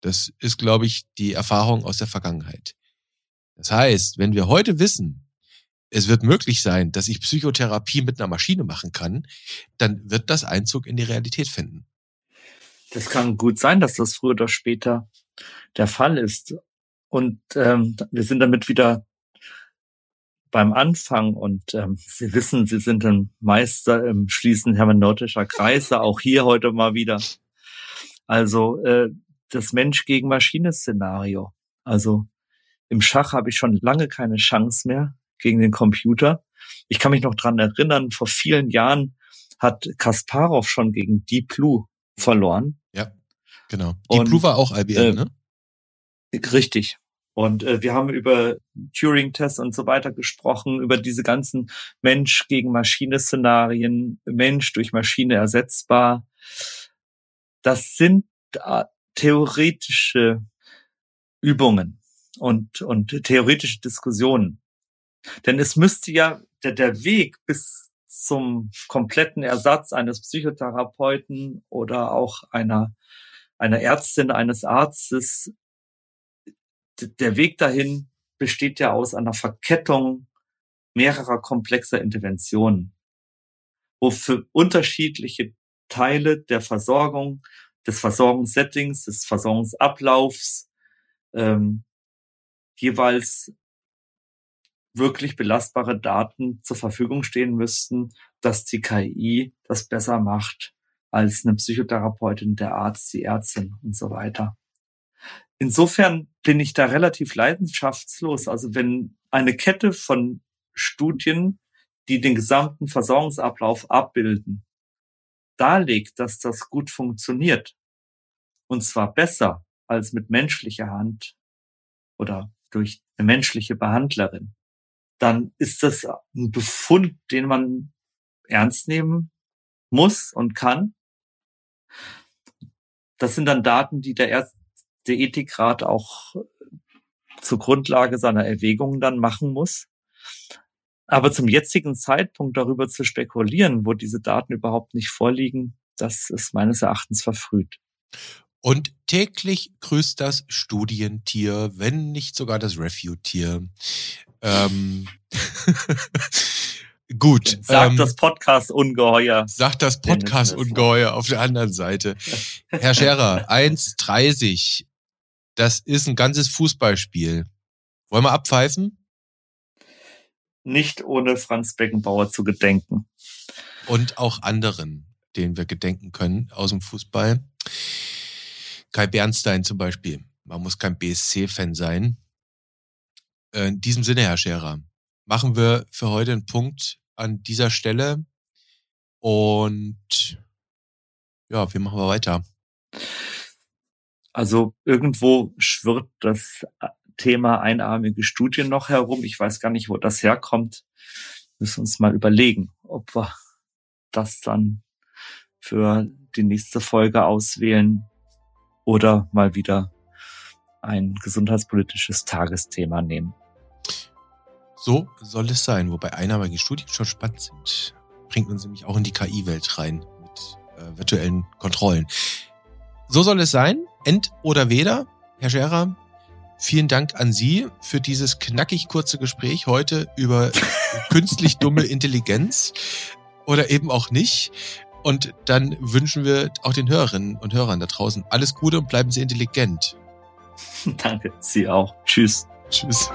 Das ist, glaube ich, die Erfahrung aus der Vergangenheit. Das heißt, wenn wir heute wissen, es wird möglich sein, dass ich Psychotherapie mit einer Maschine machen kann, dann wird das Einzug in die Realität finden. Das kann gut sein, dass das früher oder später der Fall ist. Und ähm, wir sind damit wieder beim Anfang und ähm, Sie wissen, Sie sind ein Meister im Schließen hermeneutischer Kreise, auch hier heute mal wieder. Also äh, das Mensch gegen Maschine-Szenario. Also im Schach habe ich schon lange keine Chance mehr gegen den Computer. Ich kann mich noch dran erinnern, vor vielen Jahren hat Kasparov schon gegen Deep Blue verloren. Ja, genau. Deep und, Blue war auch IBM, äh, ne? Richtig. Und äh, wir haben über Turing-Tests und so weiter gesprochen, über diese ganzen Mensch gegen Maschine-Szenarien, Mensch durch Maschine ersetzbar. Das sind äh, theoretische Übungen und, und theoretische Diskussionen. Denn es müsste ja der, der Weg bis zum kompletten Ersatz eines Psychotherapeuten oder auch einer, einer Ärztin, eines Arztes der Weg dahin besteht ja aus einer Verkettung mehrerer komplexer Interventionen, wo für unterschiedliche Teile der Versorgung, des Versorgungssettings, des Versorgungsablaufs ähm, jeweils wirklich belastbare Daten zur Verfügung stehen müssten, dass die KI das besser macht als eine Psychotherapeutin, der Arzt, die Ärztin und so weiter insofern bin ich da relativ leidenschaftslos. Also wenn eine Kette von Studien, die den gesamten Versorgungsablauf abbilden, darlegt, dass das gut funktioniert, und zwar besser als mit menschlicher Hand oder durch eine menschliche Behandlerin, dann ist das ein Befund, den man ernst nehmen muss und kann. Das sind dann Daten, die der Arzt, der Ethikrat auch zur Grundlage seiner Erwägungen dann machen muss. Aber zum jetzigen Zeitpunkt darüber zu spekulieren, wo diese Daten überhaupt nicht vorliegen, das ist meines Erachtens verfrüht. Und täglich grüßt das Studientier, wenn nicht sogar das Review-Tier. Ähm (laughs) Gut. Sagt ähm, das Podcast-Ungeheuer. Sagt das Podcast-Ungeheuer auf der anderen Seite. (laughs) Herr Scherer, 1,30 das ist ein ganzes Fußballspiel. Wollen wir abpfeifen? Nicht ohne Franz Beckenbauer zu gedenken. Und auch anderen, denen wir gedenken können aus dem Fußball. Kai Bernstein zum Beispiel. Man muss kein BSC-Fan sein. Äh, in diesem Sinne, Herr Scherer, machen wir für heute einen Punkt an dieser Stelle. Und ja, wie machen wir weiter? Also irgendwo schwirrt das äh, Thema einarmige Studien noch herum. Ich weiß gar nicht, wo das herkommt. Müssen uns mal überlegen, ob wir das dann für die nächste Folge auswählen oder mal wieder ein gesundheitspolitisches Tagesthema nehmen. So soll es sein, wobei einarmige Studien schon spannend sind. Bringt uns nämlich auch in die KI-Welt rein mit äh, virtuellen Kontrollen. So soll es sein. End oder weder. Herr Scherer, vielen Dank an Sie für dieses knackig kurze Gespräch heute über (laughs) künstlich dumme Intelligenz oder eben auch nicht. Und dann wünschen wir auch den Hörerinnen und Hörern da draußen alles Gute und bleiben Sie intelligent. Danke, Sie auch. Tschüss. Tschüss.